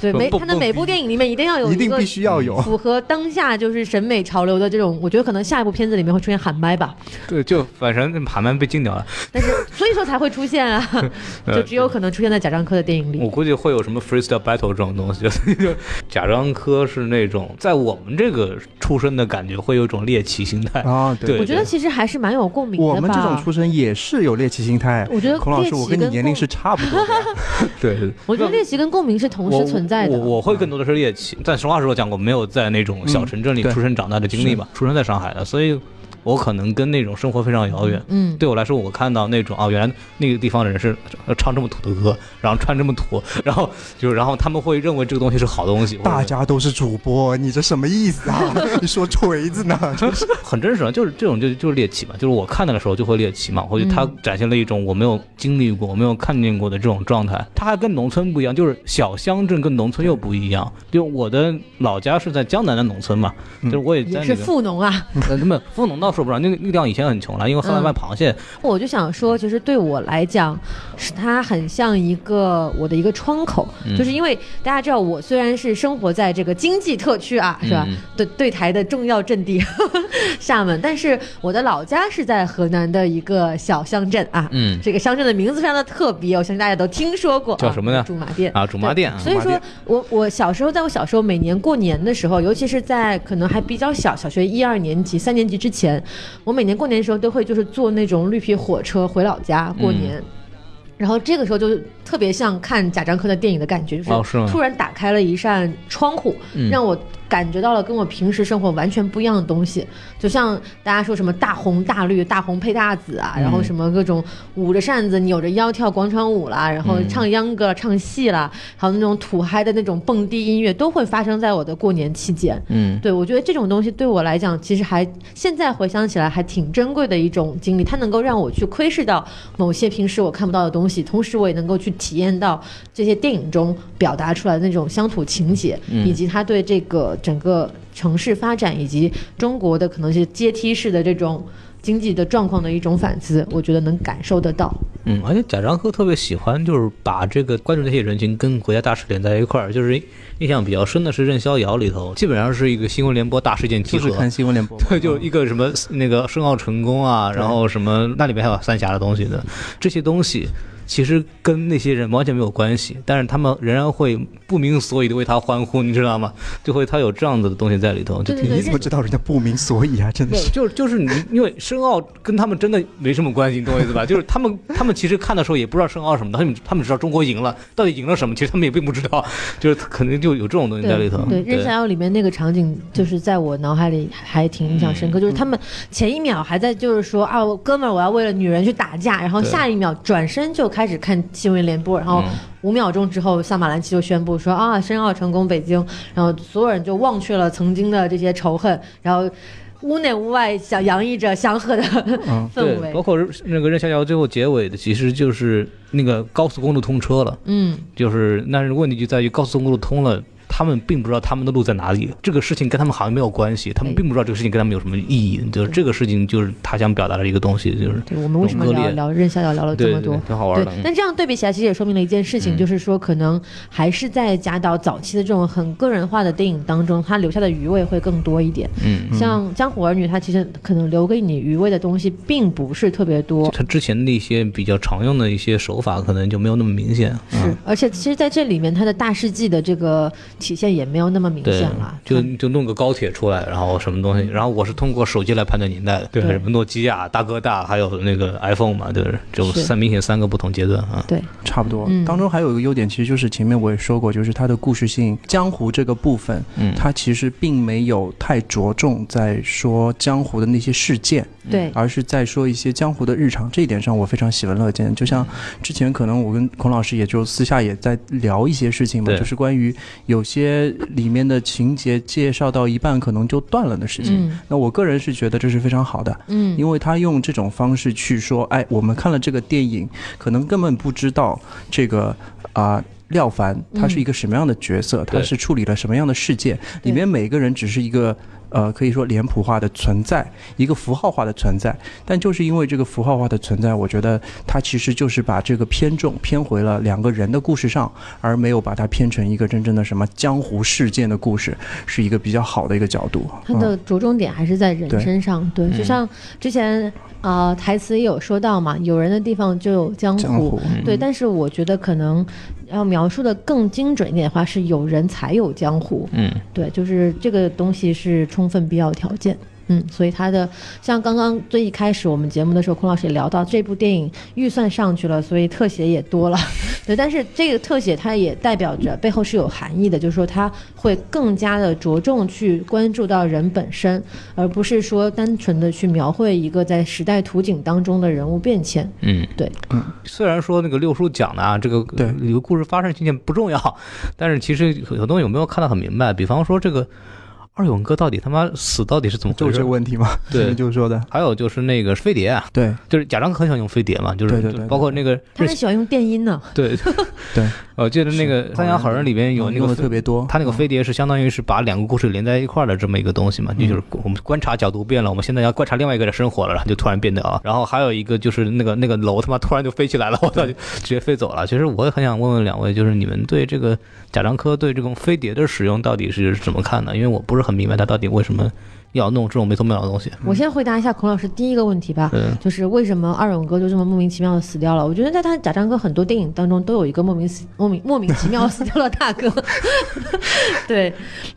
对每 他的每部电影里面一定要有一个一定必须要有。符合当下就是审美潮流的这种，我觉得可能下一部片子里面会出现喊麦吧，对，就反正喊麦被禁掉了。但是所以说才会出现啊，就只有可能出现在贾樟柯的电影里我。估计会有什么 freestyle battle 这种东西，就贾樟柯是那种在我们这个出身的感觉，会有一种猎奇心态。啊，对我觉得其实还是蛮有共鸣的吧。我们这种出身也是有猎奇心态。我觉得孔老师，我猎奇跟你年龄是差不多的。对对，我觉得猎奇跟共鸣是同时存在的。我我会更多的是猎奇，但实话实说讲，我没有在那种小城镇里出生长大的经历吧，出生在上海的，所以我可能跟那种生活非常遥远。嗯，对我来说，我看到那种啊，原来那个地方的人是呃唱这么土的歌，然后穿这么土，然后就然后他们会认为这个东西是好东西，大家都是主播，你这什么意思啊？你说锤子呢？真 是很真实啊，就是这种就就是猎奇嘛，就是我看到的时候就会猎奇嘛，我觉得他展现了一种我没有经历过、我没有看见过的这种状态。它还跟农村不一样，就是小乡镇跟农村又不一样。就我的老家是在江南的农村嘛，就是我也在也是那个。富农啊。呃，那么富农倒说不上，那个那个地方以前很穷了，因为后来卖螃蟹，我就想说，其实对我来讲，是它很像一个我的一个窗口，嗯。就是因为大家知道，我虽然是生活在这个经济特区啊，是吧？嗯对对台的重要阵地 厦门，但是我的老家是在河南的一个小乡镇啊。嗯。这个乡镇的名字非常的特别，我相信大家都听说过、啊，叫什么呢？驻马店。啊，驻马店啊，所以说我我小时候，在我小时候每年过年的时候，尤其是在可能还比较小，小学一二年级、三年级之前，我每年过年的时候都会就是坐那种绿皮火车回老家过年。然后这个时候就特别像看贾樟柯的电影的感觉，就是突然打开了一扇窗户，嗯让我感觉到了跟我平时生活完全不一样的东西。就像大家说什么大红大绿、大红配大紫啊，然后什么各种捂着扇子、扭着腰跳广场舞啦，然后唱秧歌、唱戏啦，还有那种土嗨的那种蹦迪音乐，都会发生在我的过年期间。嗯，对，我觉得这种东西对我来讲，其实还现在回想起来还挺珍贵的一种经历，它能够让我去窥视到某些平时我看不到的东西，同时我也能够去体验到这些电影中表达出来的那种乡土情节，以及他对这个整个城市发展以及中国的可能是阶梯式的这种经济的状况的一种反思，我觉得能感受得到。嗯，而且贾樟柯特别喜欢，就是把这个关注这些人群跟国家大事连在一块儿。就是印象比较深的是《任逍遥》里头，基本上是一个新闻联播大事件集合。就是看新闻联播。对，就一个什么那个申奥成功啊，然后什么那里面还有三峡的东西的，这些东西其实跟那些人完全没有关系，但是他们仍然会不明所以的为他欢呼，你知道吗？就会他有这样子的东西在里头，就对对对你怎么知道人家不明所以啊？真的，是。就就是你，因为申奥跟他们真的没什么关系，你懂我意思吧？就是他们他们其实看的时候也不知道申奥什么的，他们他们知道中国赢了，到底赢了什么，其实他们也并不知道，就是肯定就有这种东西在里头。对，《任逍遥》里面那个场景，就是在我脑海里还挺印象深嗯刻。就是他们前一秒还在就是说啊，我哥们儿，我要为了女人去打架，然后下一秒转身就开始看新闻联播，然后嗯五秒钟之后，萨马兰奇就宣布说啊，申奥成功北京，然后所有人就忘却了曾经的这些仇恨，然后。屋内屋外想洋溢着祥和的 嗯氛对，围包。括那个任逍遥最后结尾的，其实就是那个高速公路通车了，嗯，就是但是问题就在于高速公路通了。他们并不知道他们的路在哪里，这个事情跟他们好像没有关系，他们并不知道这个事情跟他们有什么意义，就是这个事情就是他想表达的一个东西，就是对，我们为什么聊聊任逍遥聊了这么多？挺好玩的。嗯但这样对比起来，其实也说明了一件事情，嗯就是说可能还是在贾导早期的这种很个人化的电影当中，他留下的余味会更多一点。嗯，像《江湖儿女》，它其实可能留给你余味的东西并不是特别多。他之前的一些比较常用的一些手法，可能就没有那么明显。是嗯，而且其实在这里面，他的大世纪的这个体现也没有那么明显了。，就就弄个高铁出来，然后什么东西，然后我是通过手机来判断年代的，对，什么诺基亚、大哥大，还有那个 iPhone 嘛，对是？就三明显三个不同阶段啊。对，差不多嗯。当中还有一个优点，其实就是前面我也说过，就是它的故事性，江湖这个部分，嗯，它其实并没有太着重在说江湖的那些事件，对，而是在说一些江湖的日常。这一点上我非常喜闻乐见。就像之前可能我跟孔老师也就私下也在聊一些事情嘛，就是关于有些里面的情节介绍到一半可能就断了的事情。嗯那我个人是觉得这是非常好的，嗯，因为他用这种方式去说，哎，我们看了这个电影，可能根本不知道这个啊。廖凡他是一个什么样的角色？他是处理了什么样的事件？里面每个人只是一个呃，可以说脸谱化的存在，一个符号化的存在。但就是因为这个符号化的存在，我觉得它其实就是把这个偏重偏回了两个人的故事上，而没有把它偏成一个真正的什么江湖事件的故事，是一个比较好的一个角度。它的着重点还是在人身上。对，就嗯像之前啊、呃台词也有说到嘛，有人的地方就有江湖。江湖，对，但是我觉得可能要描述的更精准一点的话，是有人才有江湖。嗯，对，就是这个东西是充分必要条件。嗯，所以他的像刚刚最一开始我们节目的时候，孔老师也聊到这部电影预算上去了，所以特写也多了。对，但是这个特写它也代表着背后是有含义的，就是说它会更加的着重去关注到人本身，而不是说单纯的去描绘一个在时代图景当中的人物变迁。嗯，对，嗯虽然说那个六叔讲的啊，这个对有个故事发生情节不重要，但是其实很多东西有没有看得很明白？比方说这个二勇哥到底他妈死到底是怎么回事？就是这个问题吗，对。就是说的，还有就是那个飞碟啊，对。就是贾樟柯很喜欢用飞碟嘛，就是对对对就包括那个他很喜欢用电音呢。对。对，我记得那个《三峡好人》里边有那个特别多，他那个飞碟是相当于是把两个故事连在一块儿的这么一个东西嘛，就是我们观察角度变了，我们现在要观察另外一个人生活了，然后就突然变得啊，然后还有一个就是那个那个楼他妈突然就飞起来了，我操，就 直接飞走了。其实我也很想问问两位，就是你们对这个贾樟柯对这种飞碟的使用到底是怎么看的？因为我不是很明白他到底为什么要弄这种没头没脑的东西。我先回答一下孔老师第一个问题吧。嗯就是为什么二勇哥就这么莫名其妙的死掉了？我觉得在他贾樟柯很多电影当中都有一个莫名其莫名莫名其妙死掉了大哥。对，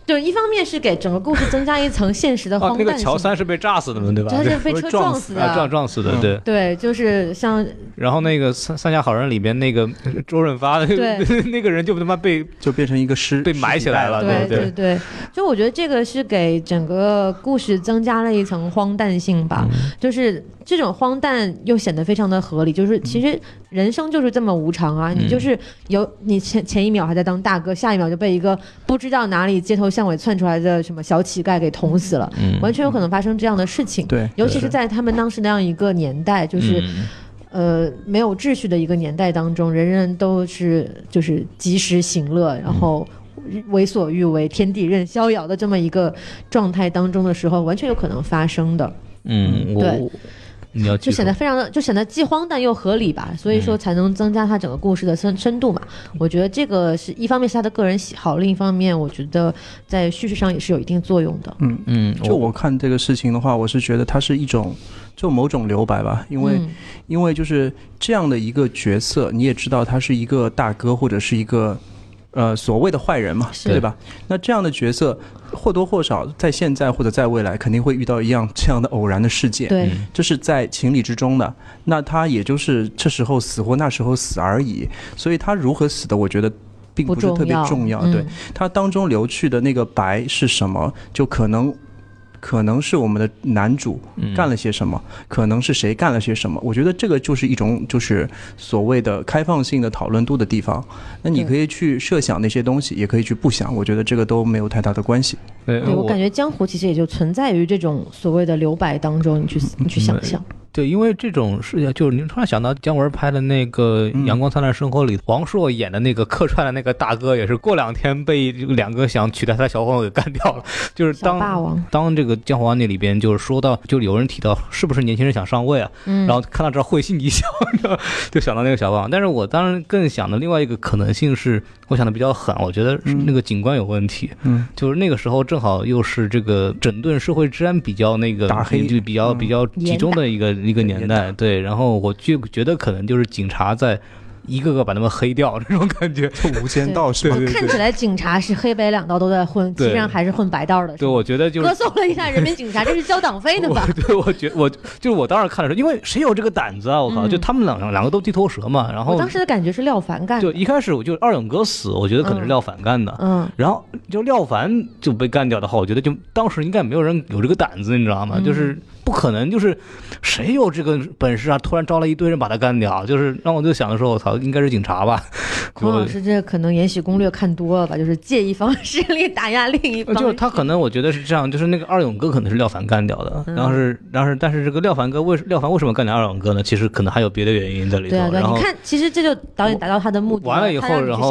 就一方面是给整个故事增加一层现实的啊，那个荒诞，乔三是被炸死的嘛，对吧？他是被车撞死的，撞的。撞死的，嗯对。对，就是像然后那个三三峡好人里边那个周润发，对那个人就他妈被就变成一个尸被埋起来了对对对，就我觉得这个是给整个故事增加了一层荒诞性吧，嗯。就是这种荒诞又显得非常的合理，就是其实人生就是这么无常啊，嗯。你就是有你前前一秒还在当大哥，下一秒就被一个不知道哪里街头巷尾窜出来的什么小乞丐给捅死了，嗯。完全有可能发生这样的事情。对，尤其是在他们当时那样一个年代，就是、嗯。呃没有秩序的一个年代当中，人人都是就是及时行乐，然后为所欲为、天地任逍遥的这么一个状态当中的时候，完全有可能发生的，嗯，我对你要就显得非常的就显得既荒诞又合理吧，所以说才能增加他整个故事的深深度嘛。我觉得这个是一方面是他的个人喜好，另一方面我觉得在叙事上也是有一定作用的。嗯，嗯，就我看这个事情的话，我是觉得它是一种就某种留白吧，因为、嗯因为就是这样的一个角色，你也知道他是一个大哥或者是一个呃所谓的坏人嘛，对吧？那这样的角色或多或少在现在或者在未来肯定会遇到一样这样的偶然的事件，对，嗯这是在情理之中的。那他也就是这时候死或那时候死而已，所以他如何死的，我觉得。并不是特别重要，嗯对他当中流去的那个白是什么，就可能可能是我们的男主嗯干了些什么，可能是谁干了些什么。我觉得这个就是一种就是所谓的开放性的讨论度的地方。那你可以去设想那些东西，也可以去不想。我觉得这个都没有太大的关系。对对我感觉江湖其实也就存在于这种所谓的留白当中，你去你去想象。对，因为这种事情，就是您突然想到姜文拍的那个嗯《阳光灿烂生活》里，王朔演的那个客串的那个大哥，也是过两天被两个想取代他的小混混给干掉了。就是当王，当这个《江湖案》那里边，就是说到，就有人提到是不是年轻人想上位啊？嗯，然后看到这儿会心一笑，就想到那个小霸王。但是我当然更想的另外一个可能性是，我想的比较狠，我觉得那个警官有问题。嗯，就是那个时候正好又是这个整顿社会治安比较那个打黑就比较嗯比较集中的一个一个年代，对。然后我就觉得可能就是警察在一个个把他们黑掉这种感觉。就无间道是吧？看起来警察是黑白两道都在混，对实际上还是混白道的。对，我觉得就是歌颂了一下人民警察，这是交党费的吧？对，我觉我就是我当时看的时候，因为谁有这个胆子啊？我靠，嗯就他们两两个都地头蛇嘛。然后我当时的感觉是廖凡干的。就一开始我就二勇哥死，我觉得可能是嗯廖凡干的。嗯，然后就廖凡就被干掉的话，我觉得就当时应该没有人有这个胆子，你知道吗？嗯就是不可能，就是谁有这个本事啊？突然招来一堆人把他干掉，就是让我就想的时候，我操，应该是警察吧？孔老师这可能《延禧攻略》看多了吧？就是借一方势力打压另一方。就是他可能我觉得是这样，就是那个二勇哥可能是廖凡干掉的，嗯然后是，然后是，但是这个廖凡哥为廖凡为什么干掉二勇哥呢？其实可能还有别的原因在里头。对啊，对啊，你看，其实这就导演达到他的目的完了以后，然后。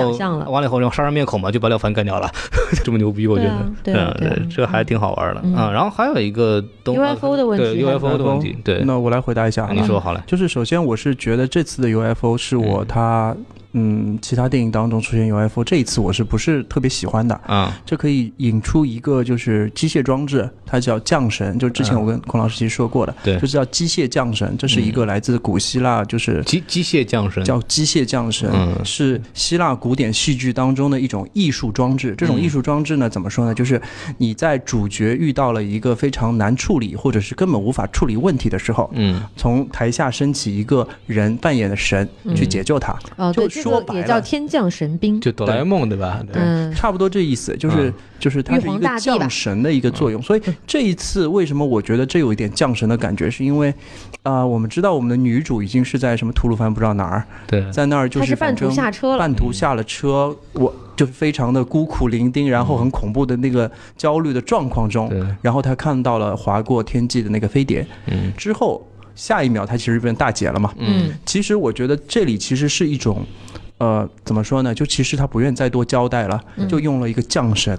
完了以后，然后杀人灭口嘛，就把廖凡干掉了，这么牛逼，我觉得。对啊对这还挺好玩的嗯啊。然后还有一个东 UFO 的问题对 UFO 的问题，对，那我来回答一下。你说好了。就是首先我是觉得这次的 UFO 是我嗯他嗯其他电影当中出现 UFO，这一次我是不是特别喜欢的？啊，这可以引出一个就是机械装置，它叫降神，就之前我跟孔老师其实说过的，嗯对。就是叫机械降神，这是一个来自古希腊，就是机机械降神，叫机械降神，嗯。是希腊古典戏剧当中的一种艺术装置。这种嗯。艺术装置呢，怎么说呢？就是你在主角遇到了一个非常难处理，或者是根本无法处理问题的时候，嗯，从台下升起一个人扮演的神去解救他，哦，就对，这说白了也叫天降神兵。就哆啦 A 梦对吧？对，嗯，差不多这意思，就是、嗯。就是它是一个降神的一个作用。所以这一次为什么我觉得这有一点降神的感觉，是因为啊、我们知道我们的女主已经是在什么吐鲁番不知道哪儿，对，在那儿就他是半途下车了。半途下了车，我就非常的孤苦伶仃，然后很恐怖的那个焦虑的状况中，对，然后他看到了划过天际的那个飞碟，嗯。之后下一秒他其实变大姐了嘛。嗯其实我觉得这里其实是一种，呃，怎么说呢？就其实他不愿再多交代了，嗯就用了一个降神。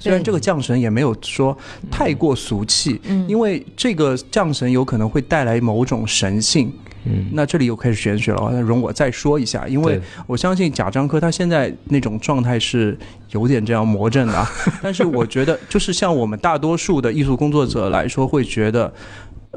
虽然这个降神也没有说太过俗气，嗯，因为这个降神有可能会带来某种神性。嗯，那这里又开始玄学了，那容我再说一下，因为我相信贾樟柯他现在那种状态是有点这样魔怔的啊，但是我觉得就是像我们大多数的艺术工作者来说，会觉得。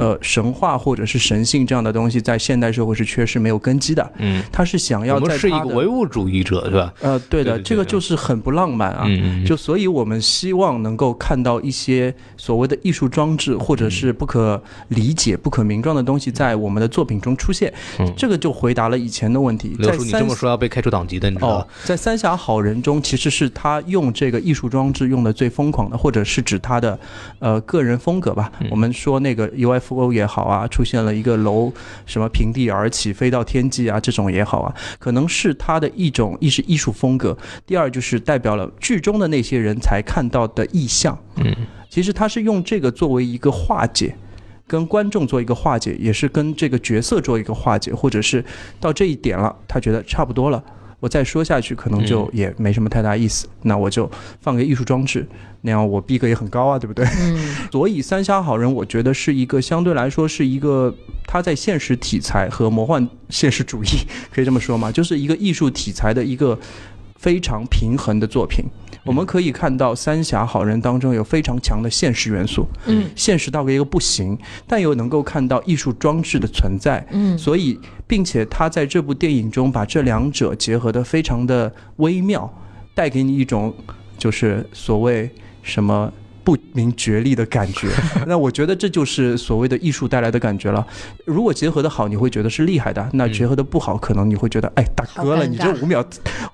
呃，神话或者是神性这样的东西，在现代社会是缺失没有根基的。嗯，他是想要我们是一个唯物主义者，对吧？呃，对的，对对对这个就是很不浪漫啊。嗯，就所以，我们希望能够看到一些所谓的艺术装置，或者是不可理解、不可名状的东西在我们的作品中出现。嗯这个就回答了以前的问题。刘叔，你这么说要被开除党籍的，你知道哦？，在《三峡好人》中，其实是他用这个艺术装置用的最疯狂的，或者是指他的呃个人风格吧。嗯我们说那个 UFO 也好啊，出现了一个楼什么平地而起飞到天际啊，这种也好啊，可能是他的一种一是艺术风格。第二就是代表了剧中的那些人才看到的意象。嗯，其实他是用这个作为一个化解。跟观众做一个化解，也是跟这个角色做一个化解，或者是到这一点了，他觉得差不多了，我再说下去可能就也没什么太大意思，那我就放个艺术装置，那样我逼格也很高啊，对不对？嗯 所以《三峡好人》我觉得是一个相对来说是一个他在现实题材和魔幻现实主义可以这么说吗？就是一个艺术题材的一个非常平衡的作品。我们可以看到《三峡好人》当中有非常强的现实元素，嗯现实到一个不行，但又能够看到艺术装置的存在。嗯所以，并且他在这部电影中把这两者结合的非常的微妙，带给你一种就是所谓什么不明觉厉的感觉。那我觉得这就是所谓的艺术带来的感觉了。如果结合的好，你会觉得是厉害的；那结合的不好，可能你会觉得，哎，大哥了，你这五秒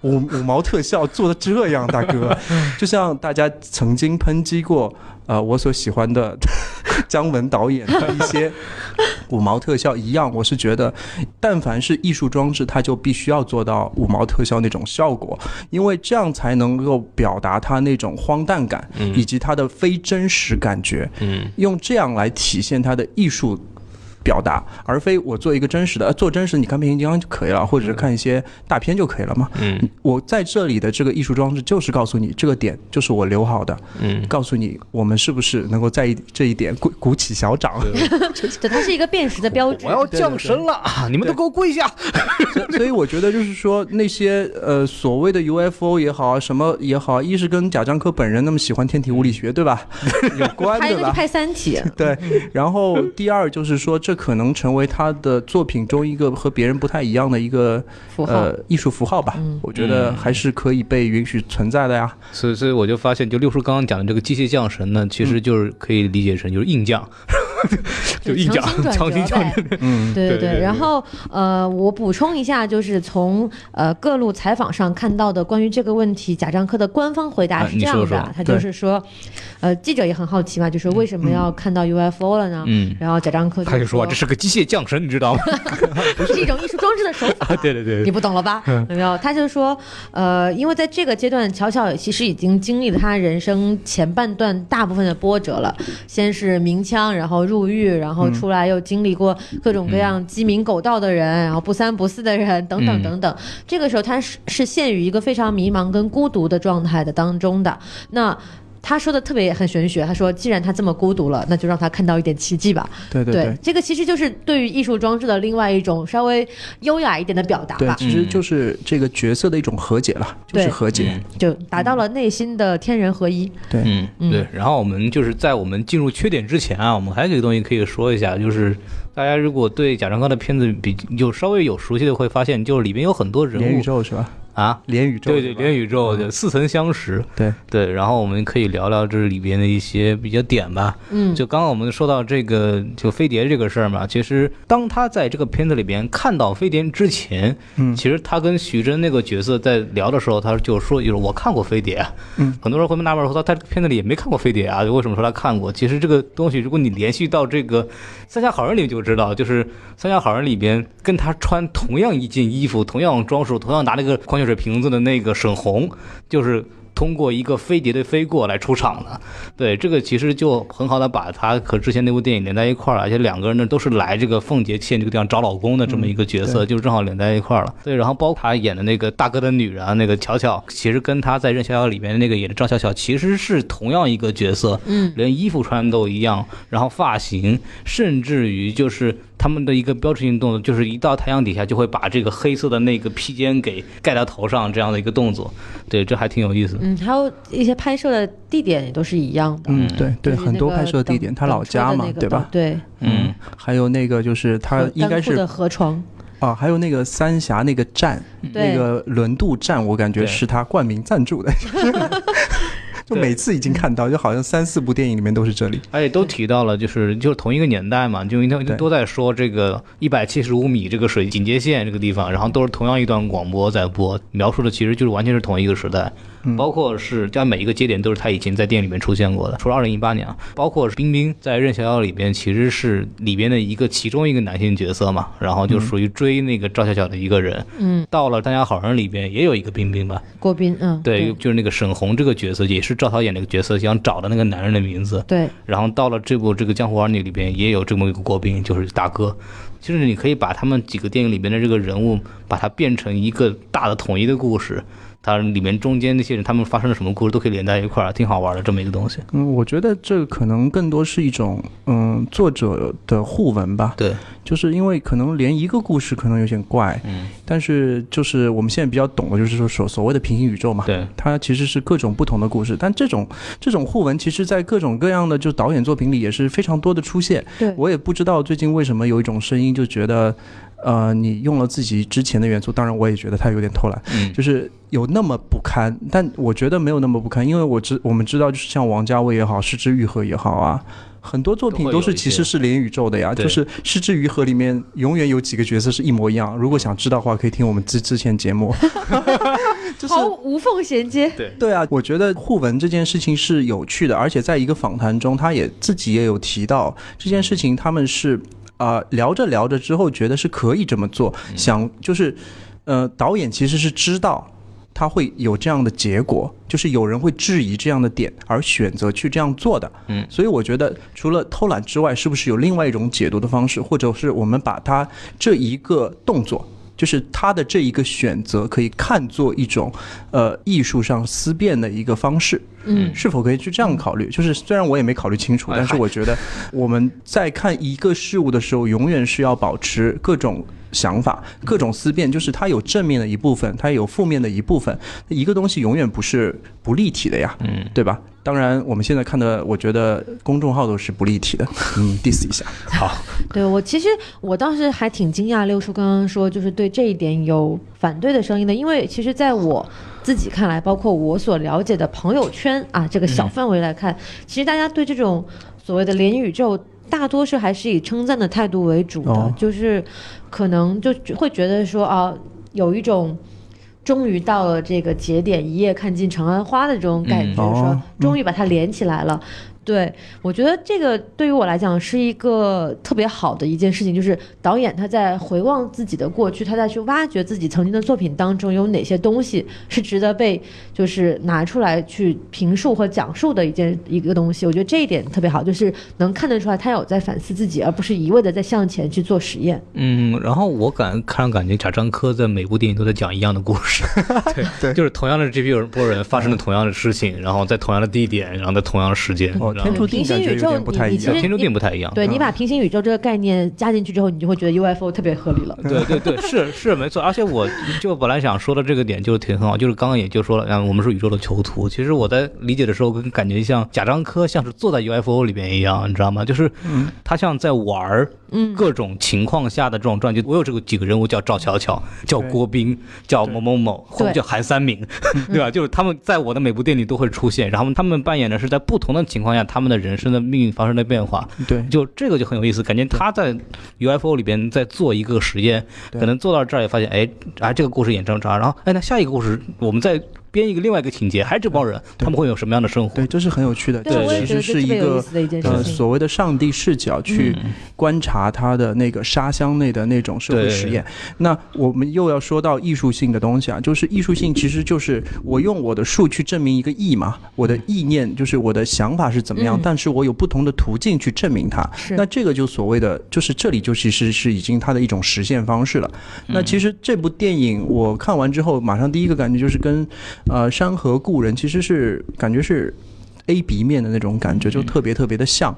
五五毛特效做的这样，大哥，就像大家曾经抨击过。呃，我所喜欢的 姜文导演的一些 五毛特效一样，我是觉得，但凡是艺术装置，它就必须要做到五毛特效那种效果，因为这样才能够表达它那种荒诞感，以及它的非真实感觉。嗯，用这样来体现它的艺术表达，而非我做一个真实的，呃，做真实你看变形金刚就可以了，或者是看一些大片就可以了嘛。嗯，我在这里的这个艺术装置就是告诉你这个点就是我留好的，嗯，告诉你我们是不是能够在意这一点鼓鼓起小掌。对，它是一个辨识的标志我。要降神了，啊你们都给我跪下！所以我觉得就是说那些呃所谓的 UFO 也好啊，什么也好啊，一是跟贾樟柯本人那么喜欢天体物理学，对吧？有关对吧？还有一个是拍《三体》，对，然后第二就是说，这可能成为他的作品中一个和别人不太一样的一个符号呃艺术符号吧。我觉得还是可以被允许存在的呀。所以，所以我就发现，就六叔刚刚讲的这个机械降神呢，其实就是可以理解成就是硬降，就一脚强行，强。嗯，对对对对然后呃，我补充一下，就是从呃各路采访上看到的关于这个问题，贾樟柯的官方回答啊是这样的，你说说他就是说，呃，记者也很好奇嘛，就说为什么要看到 UFO 了呢？嗯然后贾樟柯他就说说这是个机械降神，你知道吗？是一种艺术装置的手法。对对对你不懂了吧？有没有？他就说，呃，因为在这个阶段，乔乔其实已经经历了他人生前半段大部分的波折了。先是鸣枪，然后入狱，然后出来又经历过各种各样鸡鸣狗盗的人，然后不三不四的人，等等等等。这个时候他是是陷于一个非常迷茫跟孤独的状态的当中的。那他说的特别很玄学，他说既然他这么孤独了，那就让他看到一点奇迹吧。对对对。这个其实就是对于艺术装置的另外一种稍微优雅一点的表达吧，，对其实就是这个角色的一种和解了，就是和解。嗯就达到了内心的天人合一。对，嗯，对。然后我们就是在我们进入缺点之前啊，我们还有一个东西可以说一下，就是大家如果对贾樟柯的片子比有稍微有熟悉的，会发现就是里面有很多人物宇物宙是吧？啊，连宇宙对对，连宇宙就似曾相识。对。对，然后我们可以聊聊这里边的一些比较点吧。嗯，就刚刚我们说到这个就飞碟这个事儿嘛，其实当他在这个片子里边看到飞碟之前，嗯。其实他跟徐峥那个角色在聊的时候，他就说，就是我看过飞碟，嗯，很多人会纳闷说他这个片子里也没看过飞碟啊，为什么说他看过？其实这个东西，如果你联系到这个《三峡好人》里就知道，就是《三峡好人》里边跟他穿同样一件衣服、同样装束、同样拿那个矿泉水瓶子的那个沈红，就是。通过一个飞碟的飞过来出场的，对这个其实就很好的把他和之前那部电影连在一块儿了，而且两个人呢都是来这个奉节县这个地方找老公的这么一个角色，就正好连在一块儿了。对，然后包括他演的那个大哥的女人啊，那个巧巧，其实跟他在《任逍遥》里面的那个演的赵巧巧其实是同样一个角色，嗯，连衣服穿都一样，然后发型，甚至于就是他们的一个标志性动作，就是一到太阳底下就会把这个黑色的那个披肩给盖到头上这样的一个动作，对，这还挺有意思。嗯，还有一些拍摄的地点也都是一样的。嗯，对对，很多拍摄地点，他老家嘛对吧？对，嗯，还有那个就是他应该是的河床。啊，还有那个三峡那个站，那个轮渡站，我感觉是他冠名赞助的，就每次已经看到，就好像三四部电影里面都是这里。而且都提到了，就是就是同一个年代嘛，就因为对。都在说这个一百七十五米这个水警戒线这个地方，然后都是同样一段广播在播，描述的其实就是完全是同一个时代，包括是在每一个节点都是他以前在电影里面出现过的，除了二零一八年啊，包括冰冰在《任逍遥》里边其实是里边的一个其中一个男性角色嘛，然后就属于追那个赵小小的一个人，嗯，到了《大家好人》里边也有一个冰冰吧，郭斌，嗯，对，就是那个沈红这个角色也是赵涛演那个角色想找的那个男人的名字，对，然后到了这部这个《江湖儿女》里边，也有这么一个郭斌，就是大哥。其实你可以把他们几个电影里边的这个人物，把它变成一个大的统一的故事。它里面中间那些人他们发生了什么故事，都可以连在一块儿，挺好玩的这么一个东西。嗯，我觉得这可能更多是一种嗯作者的互文吧，对，就是因为可能连一个故事可能有点怪，嗯，但是就是我们现在比较懂的就是说所所谓的平行宇宙嘛，对，它其实是各种不同的故事，但这种这种互文，其实在各种各样的就导演作品里也是非常多的出现。对。我也不知道最近为什么有一种声音就觉得，呃，你用了自己之前的元素，当然我也觉得他有点偷懒，嗯就是有那么不堪，但我觉得没有那么不堪，因为我知我们知道，就是像王家卫也好，失之愈合也好啊。很多作品都是其实是连宇宙的呀，就是《失之愈合》里面永远有几个角色是一模一样。如果想知道的话，可以听我们之之前节目。就是毫无缝衔接。对对啊，我觉得互文这件事情是有趣的，而且在一个访谈中，他也自己也有提到这件事情，他们是啊、呃聊着聊着之后觉得是可以这么做，想就是呃导演其实是知道。他会有这样的结果，就是有人会质疑这样的点，而选择去这样做的。嗯，所以我觉得除了偷懒之外，是不是有另外一种解读的方式，或者是我们把它这一个动作，就是他的这一个选择，可以看作一种呃艺术上思辨的一个方式。嗯是否可以去这样考虑？就是虽然我也没考虑清楚，哎但是我觉得我们在看一个事物的时候，永远是要保持各种想法、各种思辨，就是它有正面的一部分，它有负面的一部分。一个东西永远不是不立体的呀，嗯，对吧？当然，我们现在看的，我觉得公众号都是不立体的，嗯，diss 一下。好，对我其实我当时还挺惊讶，六叔刚刚说就是对这一点有反对的声音的，因为其实在我自己看来，包括我所了解的朋友圈啊这个小范围来看，其实大家对这种所谓的连宇宙。大多数还是以称赞的态度为主的，哦就是可能就会觉得说啊，有一种终于到了这个节点，一夜看尽长安花的这种感觉，嗯说哦终于把它连起来了。对，我觉得这个对于我来讲是一个特别好的一件事情，就是导演他在回望自己的过去，他在去挖掘自己曾经的作品当中有哪些东西是值得被就是拿出来去评述和讲述的一件一个东西。我觉得这一点特别好，就是能看得出来他有在反思自己，而不是一味的在向前去做实验。嗯，然后我感看上感觉贾樟柯在每部电影都在讲一样的故事，对对就是同样的这批人波人发生了同样的事情，然后在同样的地点，然后在同样的时间，天注定平行感觉有宇宙点不太一样你你其实。天注定不太一样。对你把平行宇宙这个概念加进去之后，你就会觉得 UFO 特别合理了。对对对，是是没错，而且我 就本来想说的这个点就是挺很好，就是刚刚也就说了，嗯，我们是宇宙的囚徒。其实我在理解的时候，跟感觉像贾樟柯像是坐在 UFO 里面一样，你知道吗？就是他像在玩儿嗯各种情况下的这种转机。我有这个几个人物叫赵巧巧，叫郭斌，叫某某某，或者叫韩三明，对吧？就是他们在我的每部电影里都会出现，然后他们扮演的是在不同的情况下他们的人生的命运发生了变化。对，就这个就很有意思，感觉他在 UFO 里边在做一个实验，可能做到这儿也发现，哎，啊这个故事演成这样，然后哎那下一个故事我们再编一个另外一个情节，还是这帮人，他们会有什么样的生活？对，这是很有趣的。对，这其实是一个呃。所谓的上帝视角去嗯观察他的那个沙箱内的那种社会实验。那我们又要说到艺术性的东西啊，就是艺术性其实就是我用我的数去证明一个意嘛，我的意念就是我的想法是怎么样，嗯但是我有不同的途径去证明它。那这个就所谓的，就是这里就其实是已经它的一种实现方式了。那其实这部电影我看完之后，马上第一个感觉就是跟呃《山河故人》其实是感觉是。A B 面的那种感觉就特别特别的像，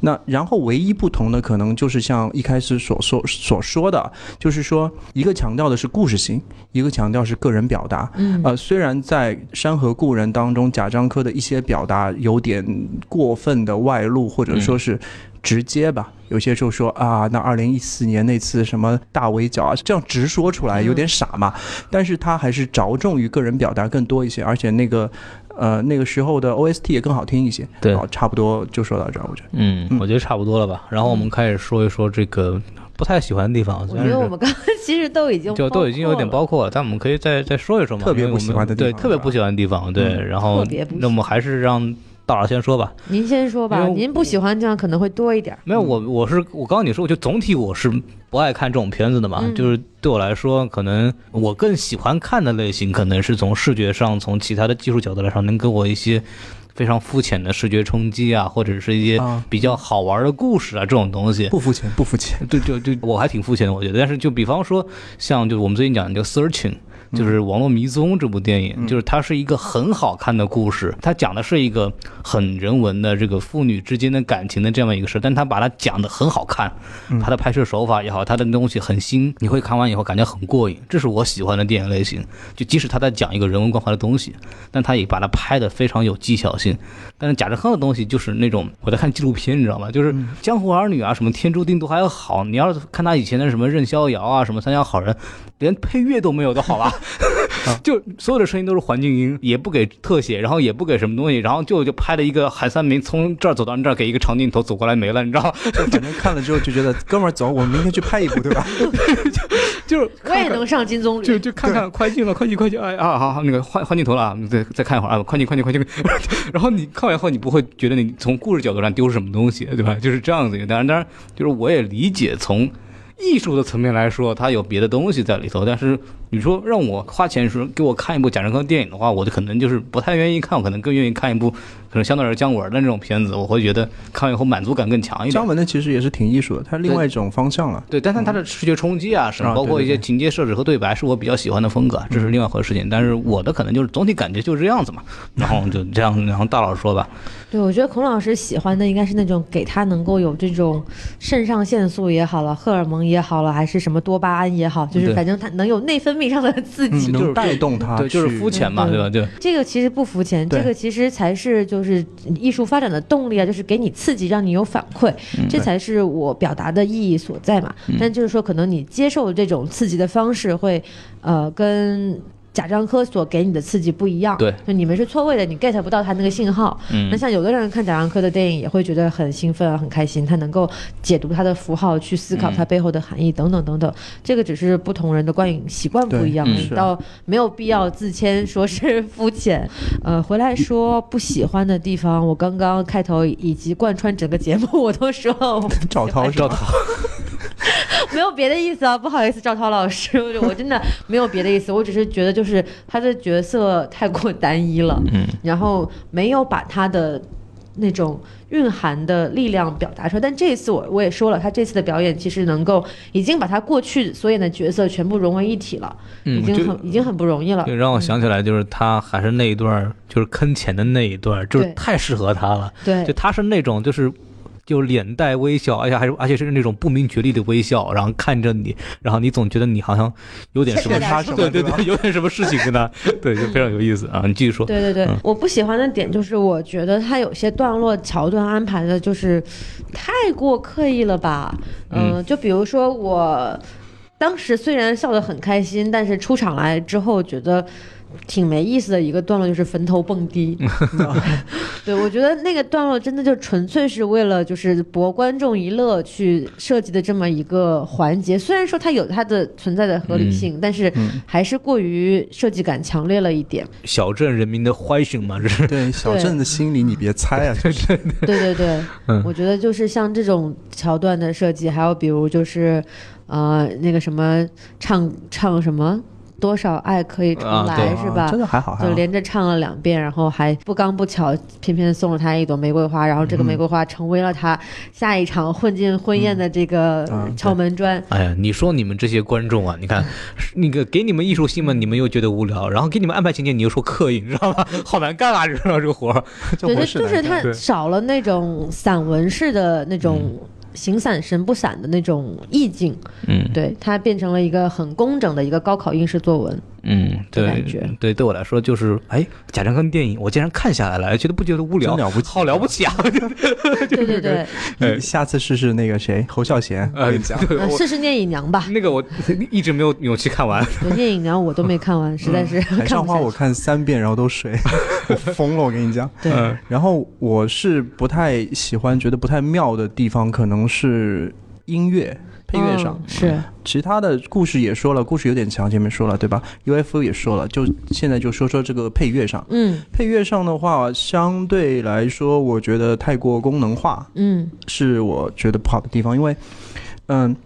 那然后唯一不同的可能就是像一开始所说所说的，就是说一个强调的是故事性，一个强调是个人表达。嗯呃，虽然在《山河故人》当中，贾樟柯的一些表达有点过分的外露，或者说是直接吧，有些时候说啊，那二零一四年那次什么大围剿啊，这样直说出来有点傻嘛。但是他还是着重于个人表达更多一些，而且那个呃那个时候的 OST 也更好听一些。对好，差不多就说到这儿，我觉得。嗯，我觉得差不多了吧。然后我们开始说一说这个不太喜欢的地方，我虽然是觉得我们刚刚其实都已经就都已经有点包包括了，但我们可以再再说一说嘛。特别不喜欢的地对，特别不喜欢的地方，对。嗯然后特别不喜那我们还是让大佬先说吧。您先说吧，您不喜欢这样可能会多一点。没有，我我是我刚刚你说，我就总体我是不爱看这种片子的嘛，嗯就是对我来说，可能我更喜欢看的类型，可能是从视觉上，从其他的技术角度来说，能给我一些非常肤浅的视觉冲击啊，或者是一些啊比较好玩的故事啊，这种东西。不肤浅，不肤浅。对对对，我还挺肤浅的，我觉得。但是就比方说，像就我们最近讲的这个 Searching。就是《网络迷踪》这部电影，就是它是一个很好看的故事，它讲的是一个很人文的这个父女之间的感情的这样一个事，但它把它讲的很好看，它的拍摄手法也好，它的东西很新，你会看完以后感觉很过瘾，这是我喜欢的电影类型。就即使他在讲一个人文关怀的东西，但他也把它拍的非常有技巧性。但是贾樟柯的东西就是那种我在看纪录片，你知道吗？就是《江湖儿女》啊，什么《天注定》都还要好。你要是看他以前的什么《任逍遥》啊，什么《三峡好人》，连配乐都没有都好吧？就所有的声音都是环境音，也不给特写，然后也不给什么东西，然后就就拍了一个韩三明从这儿走到那儿，给一个长镜头走过来没了，你知道吗？就反正 看了之后就觉得，哥们儿走，我们明天去拍一部，对吧？就是我也能上金棕榈。就就看看快进了，快进快进，哎啊好好那个换换镜头了啊，再再看一会儿啊，快进快进快进，然后你看完以后，你不会觉得你从故事角度上丢失什么东西，对吧？就是这样子。当然当然，就是我也理解从艺术的层面来说，它有别的东西在里头，但是你说让我花钱说给我看一部贾樟柯电影的话，我就可能就是不太愿意看，我可能更愿意看一部可能相对来说姜文的那种片子，我会觉得看完以后满足感更强一点姜。文的其实也是挺艺术的，它另外一种方向了。对，但是它的视觉冲击啊，什么包括一些情节设置和对白，是我比较喜欢的风格，这是另外一回事情。但是我的可能就是总体感觉就是这样子嘛，然后就这样，然后大老师说吧，对，我觉得孔老师喜欢的应该是那种给他能够有这种肾上腺素也好了，荷尔蒙也好了，还是什么多巴胺也好，就是反正他能有内分泌上的刺激。嗯就是能带动他对，就是肤浅嘛，嗯对吧？对这个其实不肤浅，这个其实才是就是艺术发展的动力啊，就是给你刺激，让你有反馈，这才是我表达的意义所在嘛。但就是说，可能你接受这种刺激的方式会，呃，跟。贾樟柯所给你的刺激不一样，对就你们是错位的，你 get 不到他那个信号。嗯那像有的人看贾樟柯的电影也会觉得很兴奋啊，很开心，他能够解读他的符号，去思考他背后的含义等等等等。这个只是不同人的观影习惯不一样，你倒没有必要自谦说是肤浅。呃，回来说不喜欢的地方，我刚刚开头以及贯穿整个节目我都说了我不喜赵涛欢是吧？没有别的意思啊，不好意思，赵涛老师，我 我真的没有别的意思，我只是觉得就是他的角色太过单一了，嗯，然后没有把他的那种蕴含的力量表达出来。但这一次我我也说了，他这次的表演其实能够已经把他过去所演的角色全部融为一体了，已经很已经很不容易了。对，让我想起来，就是他还是那一段儿，就是坑钱的那一段，就是太适合他了。对就他是那种就是。就脸带微笑，而且还是而且是那种不明觉厉的微笑，然后看着你，然后你总觉得你好像有点什么欠他什么对对对对，有点什么事情跟他，对，就非常有意思啊。你继续说，对对对，嗯我不喜欢的点就是，我觉得他有些段落桥段安排的就是太过刻意了吧。嗯、就比如说我当时虽然笑得很开心，但是出场来之后觉得。挺没意思的一个段落就是坟头蹦迪，对我觉得那个段落真的就纯粹是为了就是博观众一乐去设计的这么一个环节。虽然说它有它的存在的合理性，但是还是过于设计感强烈了一点。小镇人民的欢声嘛，这是对 小镇的心理，你别猜啊，就是对对对，嗯我觉得就是像这种桥段的设计，还有比如就是，呃，那个什么唱唱什么多少爱可以重来、啊是吧真？的还好，就连着唱了两遍，然后还不刚不巧，偏偏送了他一朵玫瑰花，然后这个玫瑰花成为了他下一场混进婚宴的这个敲门砖。哎呀，你说你们这些观众啊，你看那个给你们艺术新闻，你们又觉得无聊，然后给你们安排情节，你又说刻意，你知道吗？好难干啊，你知道这个活儿。就就是他少了那种散文式的那种形散神不散的那种意境。嗯对，它变成了一个很工整的一个高考应试作文。嗯，对感觉对，对我来说就是，哎，贾樟柯电影我竟然看下来了，觉得不觉得无聊，真了不起好了不起啊！对对对，你下次试试那个谁，侯孝贤，我呃跟你讲，试试聂隐娘吧。那个我一直没有勇气看完。对，聂隐娘我都没看完，实在是海看上花我。看三遍，然后都睡，我疯了，我跟你讲。对，嗯然后我是不太喜欢，觉得不太妙的地方，可能是音乐配乐上。嗯是其他的故事也说了，故事有点强，前面说了对吧？UFO 也说了，就现在就说说这个配乐上。嗯配乐上的话，相对来说，我觉得太过功能化，嗯是我觉得不好的地方，因为，嗯。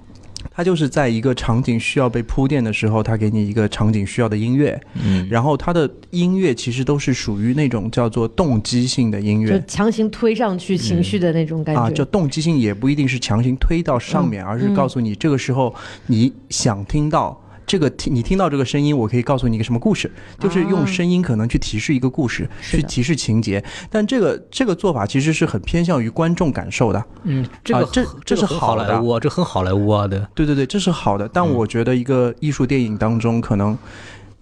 它就是在一个场景需要被铺垫的时候，它给你一个场景需要的音乐，嗯。然后它的音乐其实都是属于那种叫做动机性的音乐。就强行推上去情绪的那种感觉。啊，就动机性也不一定是强行推到上面，而是告诉你这个时候你想听到这个听你听到这个声音，我可以告诉你一个什么故事，就是用声音可能去提示一个故事，去提示情节。但这个这个做法其实是很偏向于观众感受的。嗯，这个啊这这是好莱坞啊，这很好莱坞啊，对，对对对，这是好的。但我觉得一个艺术电影当中，可能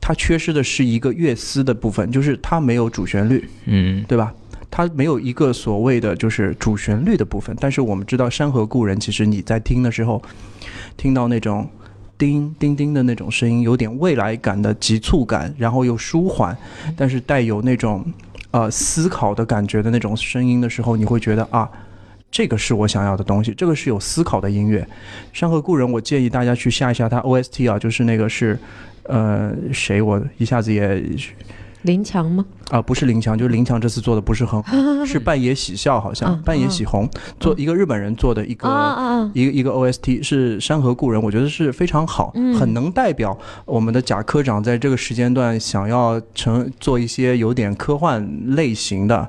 它缺失的是一个乐思的部分，就是它没有主旋律，嗯对吧？它没有一个所谓的就是主旋律的部分。但是我们知道《山河故人》，其实你在听的时候，听到那种。叮叮叮的那种声音，有点未来感的急促感，然后又舒缓，但是带有那种呃思考的感觉的那种声音的时候，你会觉得啊，这个是我想要的东西，这个是有思考的音乐。《山河故人》，我建议大家去下一下它 OST 啊，就是那个是呃谁，我一下子也林强吗？啊、不是林强，就是林强这次做的不是很好，是半野喜孝好像，嗯半野喜红做一个日本人做的一个。一个一个 OST 是《山河故人》，我觉得是非常好，嗯很能代表我们的贾科长在这个时间段想要成做一些有点科幻类型的，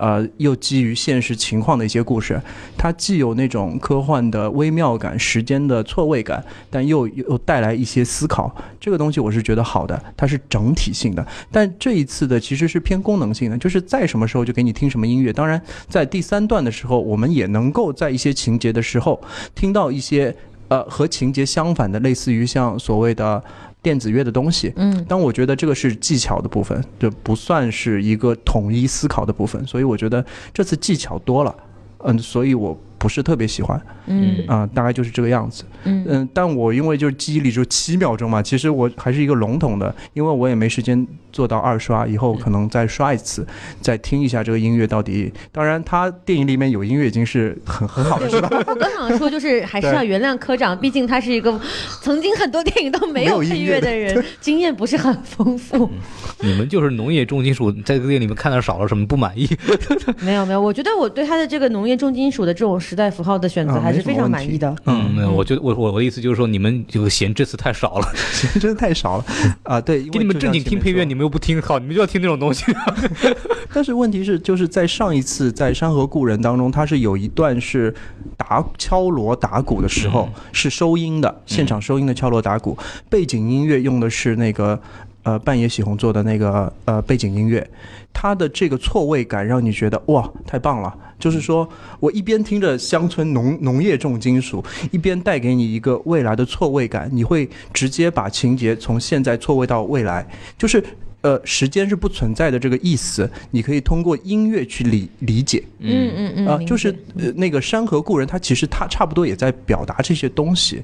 呃，又基于现实情况的一些故事。它既有那种科幻的微妙感、时间的错位感，但又又带来一些思考。这个东西我是觉得好的，它是整体性的。但这一次的其实是偏功能性的，就是在什么时候就给你听什么音乐。当然，在第三段的时候，我们也能够在一些情节的时候听到一些呃和情节相反的，类似于像所谓的电子乐的东西。嗯但我觉得这个是技巧的部分，就不算是一个统一思考的部分，所以我觉得这次技巧多了，嗯，所以我不是特别喜欢嗯啊、大概就是这个样子。嗯嗯，但我因为就是记忆力只有七秒钟嘛，其实我还是一个笼统的，因为我也没时间做到二刷，以后可能再刷一次，再听一下这个音乐到底。当然，他电影里面有音乐已经是很很好的，是吧？我刚想说，就是还是要原谅科长，毕竟他是一个曾经很多电影都没有配乐的人，经验不是很丰富。你们就是农业重金属，在这个电影里面看的少了什么不满意？没有没有，我觉得我对他的这个农业重金属的这种时代符号的选择啊还是非常满意的。嗯，没有，我觉得我我我的意思就是说，你们就嫌这次太少了，嫌真的太少了啊！对，给你们正经听配乐，你们又不听，靠，你们就要听那种东西。但是问题是，就是在上一次在《山河故人》当中，它是有一段是打敲锣打鼓的时候、是收音的，现场收音的敲锣打鼓，背景音乐用的是那个呃半夜喜红做的那个呃背景音乐，它的这个错位感让你觉得哇太棒了。就是说我一边听着乡村农农业重金属，一边带给你一个未来的错位感，你会直接把情节从现在错位到未来，就是呃时间是不存在的这个意思，你可以通过音乐去理理解嗯嗯嗯，啊、理就是呃那个山河故人，他其实他差不多也在表达这些东西。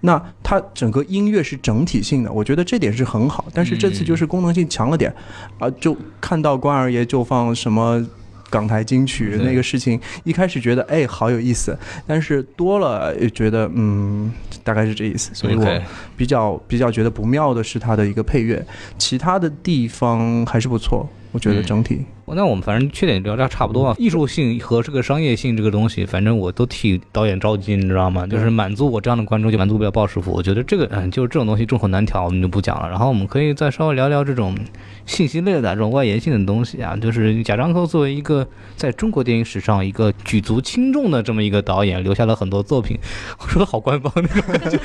那它整个音乐是整体性的，我觉得这点是很好。但是这次就是功能性强了点，啊、就看到关二爷就放什么港台金曲那个事情，一开始觉得哎好有意思，但是多了也觉得嗯大概是这意思，所以我比较比较觉得不妙的是它的一个配乐，其他的地方还是不错，我觉得嗯整体。那我们反正缺点聊聊差不多啊，艺术性和这个商业性这个东西，反正我都替导演着急，你知道吗？就是满足我这样的观众，就满足不了鲍师傅。我觉得这个，嗯，就是这种东西众口难调，我们就不讲了。然后我们可以再稍微聊聊这种信息类的这种外延性的东西啊，就是贾樟柯作为一个在中国电影史上一个举足轻重的这么一个导演，留下了很多作品。我说的好官方那种感觉，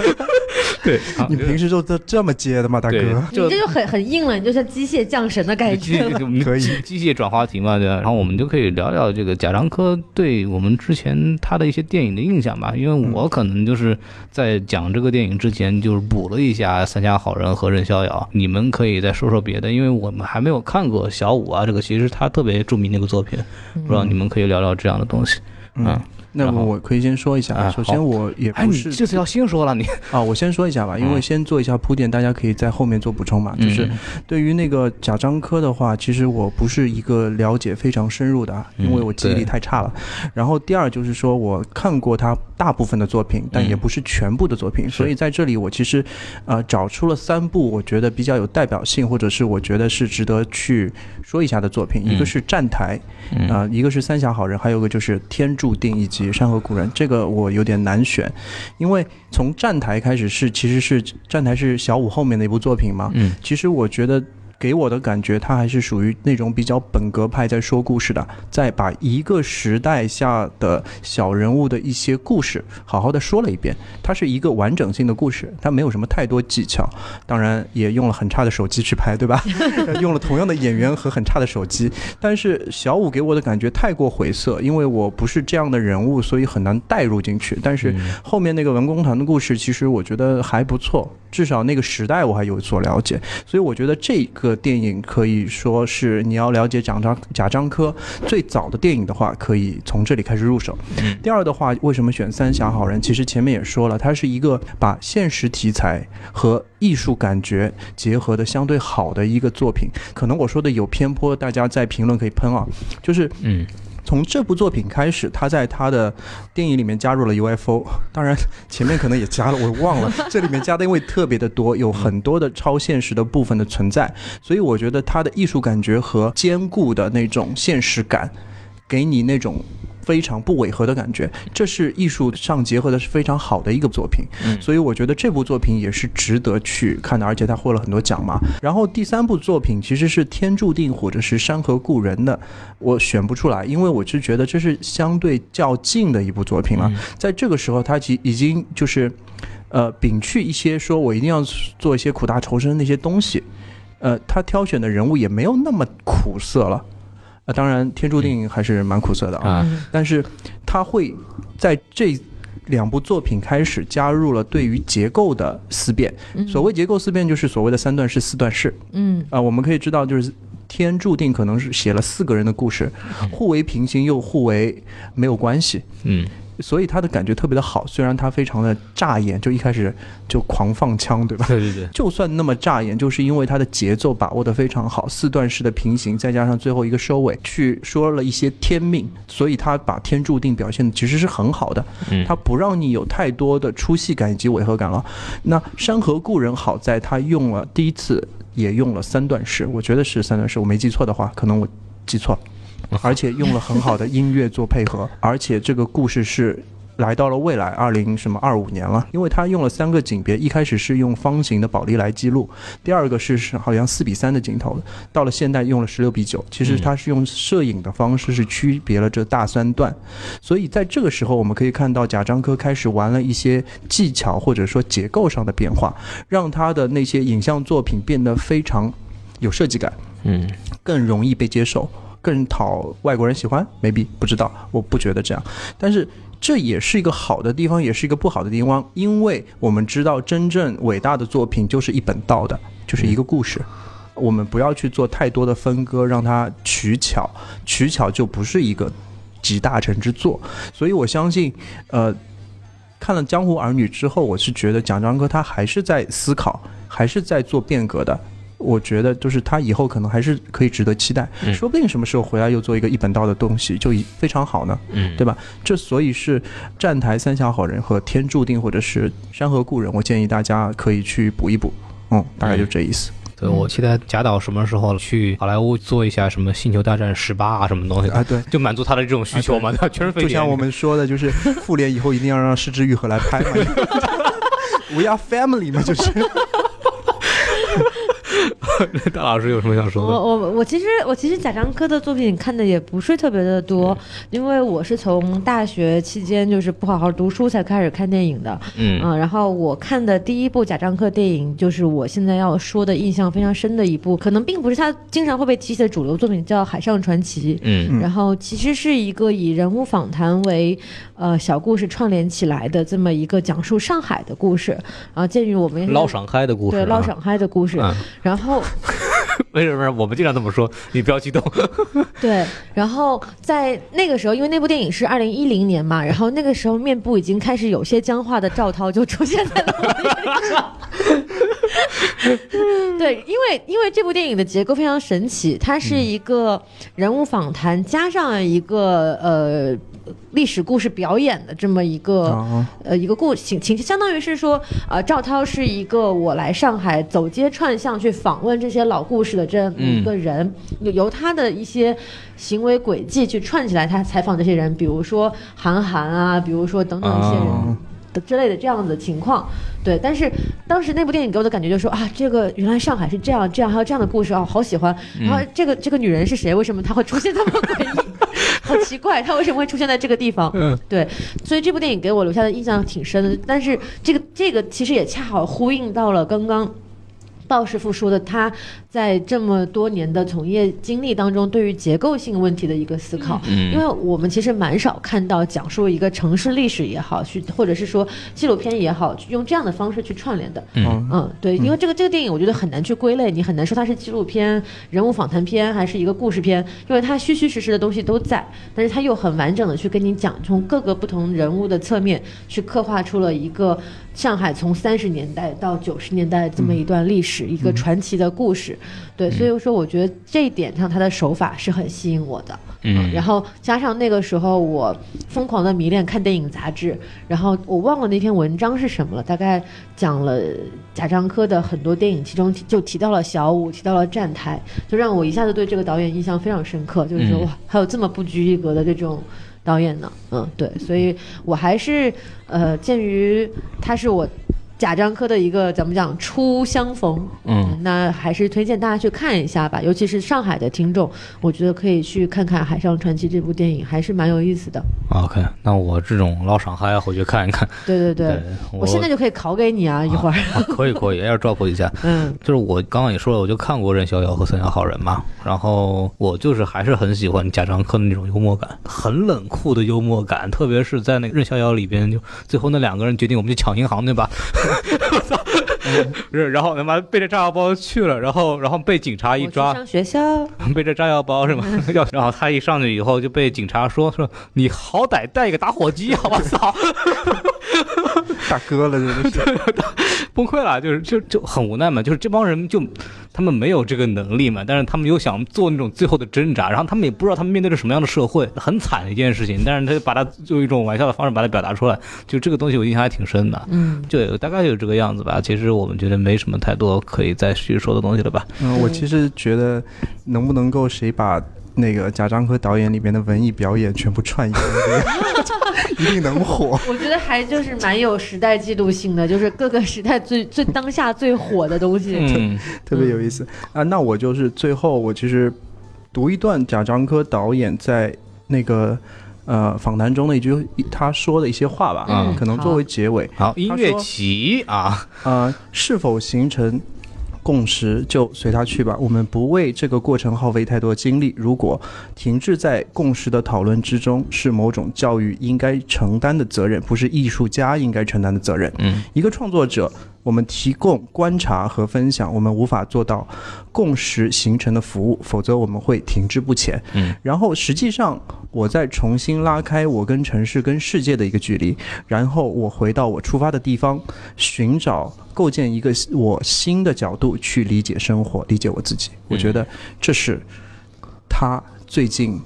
对，啊你平时就这这么接的吗，大哥？你这就很很硬了，你就像机械降神的感机觉了。可以机 机械转话题嘛，对吧？然后我们就可以聊聊这个贾樟柯对我们之前他的一些电影的印象吧。因为我可能就是在讲这个电影之前，就是补了一下《三峡好人》和《任逍遥》，你们可以再说说别的，因为我们还没有看过小五啊，这个其实他特别著名的一个作品，不知道你们可以聊聊这样的东西。嗯，那么我可以先说一下，啊首先我也哎，不是你这次要先说了，你。啊，我先说一下吧，因为嗯先做一下铺垫，大家可以在后面做补充嘛。就是嗯。对于那个贾樟柯的话，其实我不是一个了解非常深入的啊，因为嗯我记忆力太差了。然后第二就是说我看过他大部分的作品，但也嗯不是全部的作品，所以在这里我其实呃找出了三部我觉得比较有代表性，或者是我觉得是值得去说一下的作品，一个嗯。是《站台》，嗯。啊、一个是《三峡好人》，还有一个就是《天注定》以及《山河故人》。这个我有点难选，因为从站台开始是其实是站台是小五后面的一部作品嘛。嗯其实我觉得给我的感觉，他还是属于那种比较本格派，在说故事的，在把一个时代下的小人物的一些故事好好的说了一遍。它是一个完整性的故事，它没有什么太多技巧，当然也用了很差的手机去拍，对吧？用了同样的演员和很差的手机，但是小五给我的感觉太过晦涩，因为我不是这样的人物，所以很难带入进去。但是后面那个文工团的故事，其实我觉得还不错，至少那个时代我还有所了解，所以我觉得这个电影可以说是你要了解贾樟贾樟柯最早的电影的话，可以从这里开始入手。第二的话，为什么选《三峡好人》？其实前面也说了，它是一个把现实题材和艺术感觉结合的相对好的一个作品。可能我说的有偏颇，大家在评论可以喷啊。就是嗯，从这部作品开始，他在他的电影里面加入了 UFO，当然前面可能也加了，我忘了。这里面加的因为特别的多，有很多的超现实的部分的存在，所以我觉得他的艺术感觉和坚固的那种现实感，给你那种。非常不违和的感觉，这是艺术上结合的是非常好的一个作品，所以我觉得这部作品也是值得去看的，而且他获了很多奖嘛。然后第三部作品其实是《天注定》或者是《山河故人》的，我选不出来，因为我是觉得这是相对较近的一部作品了。在这个时候，他已已经就是，呃，摒去一些说我一定要做一些苦大仇深那些东西，呃，他挑选的人物也没有那么苦涩了。啊，当然，《天注定》还是蛮苦涩的啊。啊，但是他会在这两部作品开始加入了对于结构的思辨。所谓结构思辨，就是所谓的三段式、四段式。嗯啊、我们可以知道，就是天注定可能是写了四个人的故事，互为平行又互为没有关系。嗯所以他的感觉特别的好，虽然他非常的扎眼，就一开始就狂放枪，对吧？对对对，就算那么扎眼，就是因为他的节奏把握的非常好，四段式的平行，再加上最后一个收尾，去说了一些天命，所以他把天注定表现的其实是很好的，嗯他不让你有太多的出戏感以及违和感了。那山河故人好在他用了第一次也用了三段式，我觉得是三段式，我没记错的话，可能我记错了，而且用了很好的音乐做配合，而且这个故事是。来到了未来二零什么二五年了，因为他用了三个景别，一开始是用方形的宝丽来记录，第二个是是好像四比三的镜头，到了现代用了十六比九，其实他是用摄影的方式是区别了这大三段，所以在这个时候我们可以看到贾樟柯开始玩了一些技巧或者说结构上的变化，让他的那些影像作品变得非常有设计感，嗯。更容易被接受，更讨外国人喜欢？maybe 不知道，我不觉得这样。但是这也是一个好的地方，也是一个不好的地方，因为我们知道真正伟大的作品就是一本道的，就是一个故事。我们不要去做太多的分割，让它取巧，取巧就不是一个集大成之作。所以我相信，呃，看了《江湖儿女》之后，我是觉得蒋樟柯他还是在思考，还是在做变革的。我觉得就是他以后可能还是可以值得期待，嗯说不定什么时候回来又做一个一本道的东西，就已非常好呢，嗯，对吧？这所以是站台三峡好人和天注定或者是山河故人，我建议大家可以去补一补，嗯，大概就这意思。对我期待贾导什么时候去好莱坞做一下什么《星球大战十八》啊什么东西的，啊，对。就满足他的这种需求嘛，对吧？全是非典就像我们说的，就是复联以后一定要让失之愈合来拍嘛，We are family 嘛，就是。大老师有什么想说的？我我我其实我其实贾樟柯的作品看的也不是特别的多，因为我是从大学期间就是不好好读书才开始看电影的，嗯嗯，然后我看的第一部贾樟柯电影就是我现在要说的印象非常深的一部，可能并不是他经常会被提起的主流作品，叫《海上传奇》。嗯然后其实是一个以人物访谈为呃小故事串联起来的这么一个讲述上海的故事。然后鉴于我们捞上海的故事啊，对捞上海的故事，嗯然后没事没事，我们经常这么说，你不要激动。对，然后在那个时候，因为那部电影是二零一零年嘛，然后那个时候面部已经开始有些僵化的赵涛就出现在了我的眼上。对，因为因为这部电影的结构非常神奇，它是一个人物访谈加上一个呃历史故事表演的这么一个、啊呃一个故情情，相当于是说，呃，赵涛是一个我来上海走街串巷去访问这些老故事的这样一个人，由由他的一些行为轨迹去串起来，他采访这些人，比如说韩寒啊，比如说等等一些人。啊的之类的这样子的情况。对，但是当时那部电影给我的感觉就是说啊，这个原来上海是这样这样，还有这样的故事啊，好喜欢。然后这个这个女人是谁？为什么她会出现这么诡异？好奇怪，他为什么会出现在这个地方？嗯，对，所以这部电影给我留下的印象挺深的。但是这个这个其实也恰好呼应到了刚刚。鲍师傅说的，他在这么多年的从业经历当中，对于结构性问题的一个思考。嗯因为我们其实蛮少看到讲述一个城市历史也好，去或者是说纪录片也好，用这样的方式去串联的。嗯嗯，对，因为这个这个电影，我觉得很难去归类，你很难说它是纪录片、人物访谈片还是一个故事片，因为它虚虚实实的东西都在，但是它又很完整的去跟你讲，从各个不同人物的侧面去刻画出了一个上海从三十年代到九十年代这么一段历史，一个传奇的故事。对，所以说我觉得这一点上，他的手法是很吸引我的。嗯然后加上那个时候我疯狂的迷恋看电影杂志，然后我忘了那篇文章是什么了，大概讲了贾樟柯的很多电影，其中提就提到了小五，提到了站台，就让我一下子对这个导演印象非常深刻，就是说、嗯哇，还有这么不拘一格的这种。导演呢，嗯，对，所以我还是，呃，鉴于他是我贾樟柯的一个怎么讲初相逢，嗯，那还是推荐大家去看一下吧，尤其是上海的听众，我觉得可以去看看《海上传奇》这部电影，还是蛮有意思的。OK，那我这种老上海要回去看一看。对 对对，对，我现在就可以考给你啊，一会儿。啊可以可以，要照顾一下。嗯就是我刚刚也说了，我就看过任逍遥和三峡好人嘛，然后我就是还是很喜欢贾樟柯的那种幽默感，很冷酷的幽默感，特别是在那个任逍遥里边，就最后那两个人决定我们去抢银行，对吧？我操！然后他妈背着炸药包去了，然后然后被警察一抓，上学校，背着炸药包是吗？要然后他一上去以后就被警察说说你好歹带一个打火机啊！我操！大哥了，真的是。崩溃了，就是就就很无奈嘛，就是这帮人就他们没有这个能力嘛，但是他们又想做那种最后的挣扎，然后他们也不知道他们面对着什么样的社会，很惨的一件事情，但是他就把它用一种玩笑的方式把它表达出来，就这个东西我印象还挺深的。嗯，就大概有这个样子吧。其实我们觉得没什么太多可以再去说的东西了吧。嗯，我其实觉得，能不能够谁把那个贾樟柯导演里面的文艺表演全部串一遍，一定能火。我觉得还就是蛮有时代记录性的，就是各个时代最 最当下最火的东西。嗯 特别有意思啊。那我就是最后，我其实读一段贾樟柯导演在那个呃访谈中的一句他说的一些话吧，嗯可能作为结尾。好，音乐说起啊，呃，是否形成共识就随他去吧，我们不为这个过程耗费太多精力。如果停滞在共识的讨论之中，是某种教育应该承担的责任，不是艺术家应该承担的责任。嗯一个创作者，我们提供观察和分享，我们无法做到共识形成的服务，否则我们会停滞不前。嗯，然后实际上我再重新拉开我跟城市、跟世界的一个距离，然后我回到我出发的地方，寻找构建一个我新的角度去理解生活、理解我自己。我觉得这是他最近。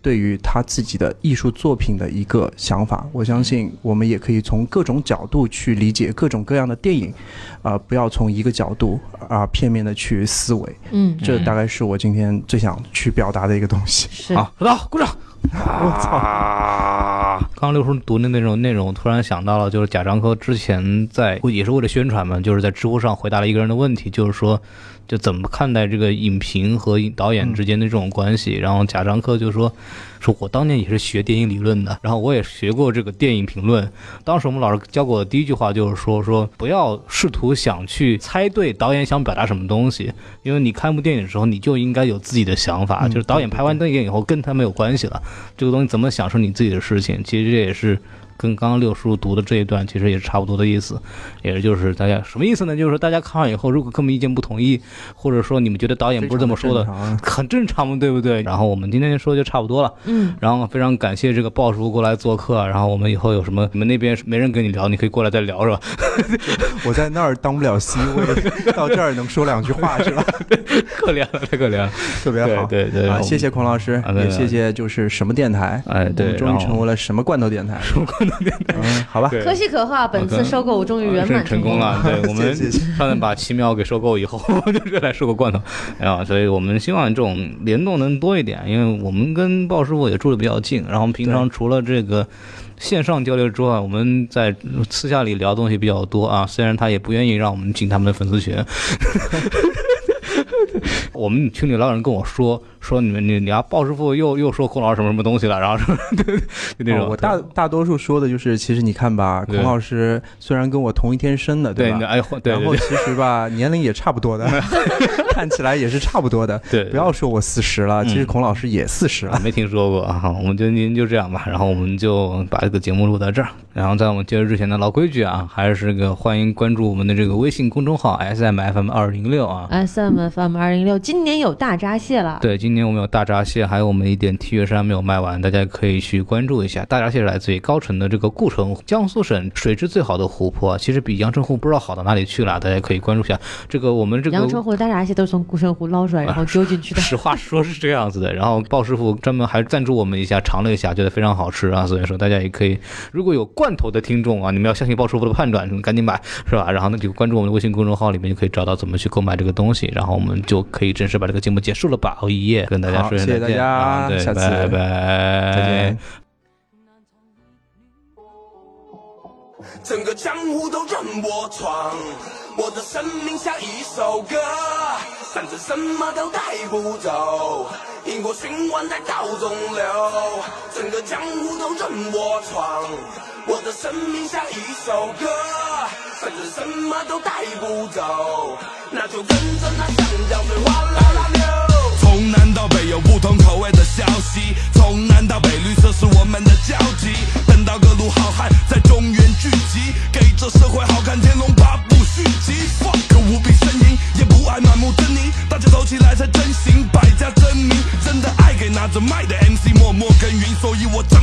对于他自己的艺术作品的一个想法，我相信我们也可以从各种角度去理解各种各样的电影，啊、不要从一个角度啊、片面的去思维。嗯，这大概是我今天最想去表达的一个东西。是好，收到，鼓掌。我操！刚刚六叔读的那种内容，突然想到了，就是贾樟柯之前在也是为了宣传嘛，就是在知乎上回答了一个人的问题，就是说，就怎么看待这个影评和导演之间的这种关系。然后贾樟柯就说，说我当年也是学电影理论的，然后我也学过这个电影评论。当时我们老师教过我的第一句话就是说，说不要试图想去猜对导演想表达什么东西，因为你看一部电影的时候，你就应该有自己的想法，就是导演拍完电影以后跟他没有关系了。这个东西怎么想是你自己的事情，其实这也是跟刚刚六叔读的这一段其实也是差不多的意思，也就是大家什么意思呢？就是说大家看完以后，如果跟我们意见不统一，或者说你们觉得导演不是这么说的很正常嘛，对不对？然后我们今天说就差不多了，嗯，然后非常感谢这个鲍叔过来做客，然后我们以后有什么你们那边没人跟你聊，你可以过来再聊是吧？我在那儿当不了 C 位，到这儿能说两句话是吧？可怜了，太可怜了，特别好。对对对啊，谢谢孔老师也谢谢就是什么电台，哎对终于成为了什么罐头电台。嗯，好吧，可喜可贺，啊！本次收购终于圆满成功了。对 我们上面把奇妙给收购以后，就来收购罐头，啊，所以我们希望这种联动能多一点，因为我们跟鲍师傅也住的比较近，然后我们平常除了这个。线上交流之外，我们在私下里聊东西比较多啊。虽然他也不愿意让我们进他们的粉丝群，我们群里老有人跟我说说你们你你要鲍师傅又又说孔老师什么什么东西了，然后说 就那种、哦我大大多数说的就是，其实你看吧，孔老师虽然跟我同一天生的，吧？对哎对对对然后其实吧，年龄也差不多的，看起来也是差不多的。对，不要说我四十了，嗯其实孔老师也四十了。啊没听说过啊。我们就您就这样吧，然后我们就把这个节目录到这儿。然后在我们结束之前的老规矩啊，还是个欢迎关注我们的这个微信公众号 S M F M 二零六啊。S M F M 二零六今年有大闸蟹了，对，今年我们有大闸蟹，还有我们一点 T 恤衫没有卖完，大家可以去关注一下。大闸蟹是来自于高淳的这个固城，江苏省水质最好的湖泊，其实比阳澄湖不知道好到哪里去了，大家可以关注一下。这个我们这个阳澄湖的大闸蟹都是从固城湖捞出来，然后丢进去的。实话说是这样子的，然后鲍师傅专门还赞助我们一下，尝了一下，觉得非常好吃啊，所以说大家也可以，如果有罐头的听众啊，你们要相信鲍师傅的判断，你们赶紧买，是吧？然后呢就关注我们的微信公众号里面就可以找到怎么去购买这个东西，然后我们就可以正式把这个节目结束了吧？哦耶，跟大家好说声再见谢谢大家下次拜拜，再见。整个江湖都任我闯，我的生命像一首歌，反正什么都带不走，因果循环在道中流。整个江湖都任我闯，我的生命像一首歌，反正什么都带不走，那就跟着那香蕉水哗啦啦流。从南到北有不同口味的消息，从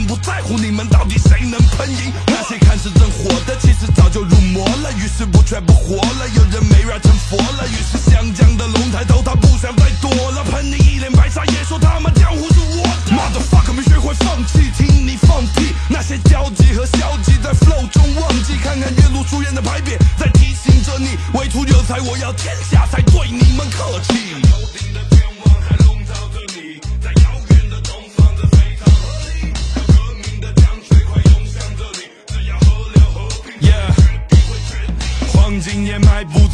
不在乎你们到底谁能喷赢。那些看似正火的，其实早就入魔。了，于是不却不活了。有人没缘成佛了，于是湘江的龙抬头，他不想再躲了。喷你一脸白沙，也说他妈江湖是我的。motherfucker 没学会放弃，听你放屁。那些焦急和消极在 flow 中忘记，看看岳麓书院的牌匾，在提醒着你，唯图有才，我要天下，才对你们客气。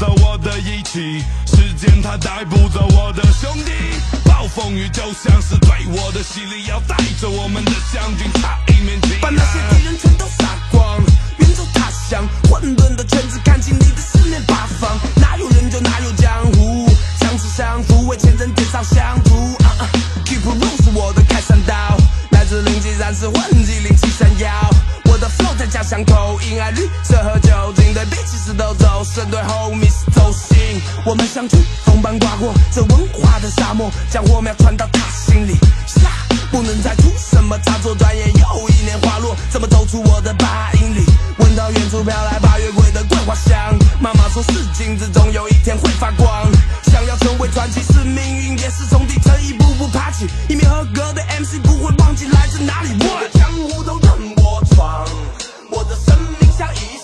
走我的义气，时间它带不走我的兄弟。暴风雨就像是对我的洗礼，要带着我们的将军插一面旗，把那些敌人全都杀光，远走他乡。混沌的圈子看清你的四面八方，哪有人就哪有江湖，相识相扶为前人点上香烛。Keep it real 是我的开山刀，来自零级战士混迹零七三幺。在家乡口音，爱绿色和酒精，对比其实都走神，对 homies 走心。我们相聚，风般刮过这文化的沙漠，将火苗传到他心里。下不能再出什么差错，转眼又一年花落，怎么走出我的八英里？闻到远处飘来八月桂的桂花香，妈妈说是金子总有一天会发光。想要成为传奇是命运，也是从底层一步步爬起。一名合格的 MC 不会忘记来自哪里。我的江湖都任我闯，我的生命像一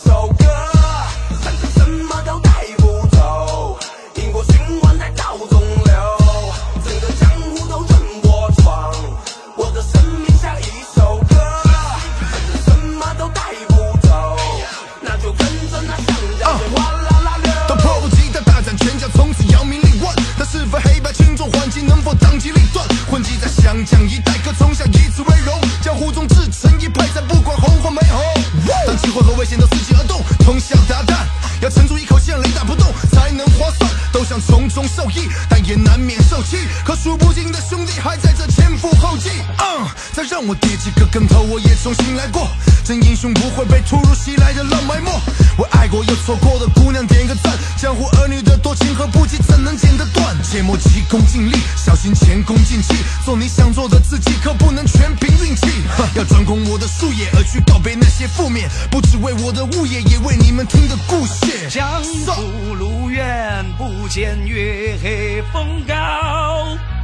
要沉住一口气，让雷打不动，才能划算。都想从中受益，但也难免受气。可数不尽的兄弟还在这前赴后继。嗯，再让我跌几个跟头，我也重新来过。真英雄不会被突如其来的浪埋没。为爱过又错过的姑娘点个赞。江湖儿女的多情和不羁，怎能剪得断？切莫急功近利，小心前功尽弃。做你想做的自己，可不能全凭运气。要专攻我的术业，而去告别那些负面，不只为我的物业，也为你们听的故事。江湖路远，不见月黑风高。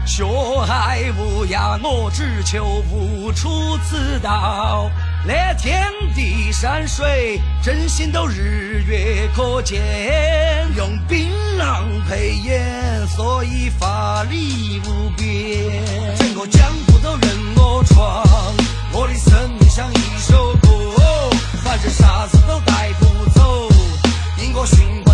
学海无涯，我只求不出此道。那天地山水，真心都日月可见。用槟榔配烟，所以法力无边。整个江湖都任我闯，我的生命像一首歌，反正啥子都带不走，因果循环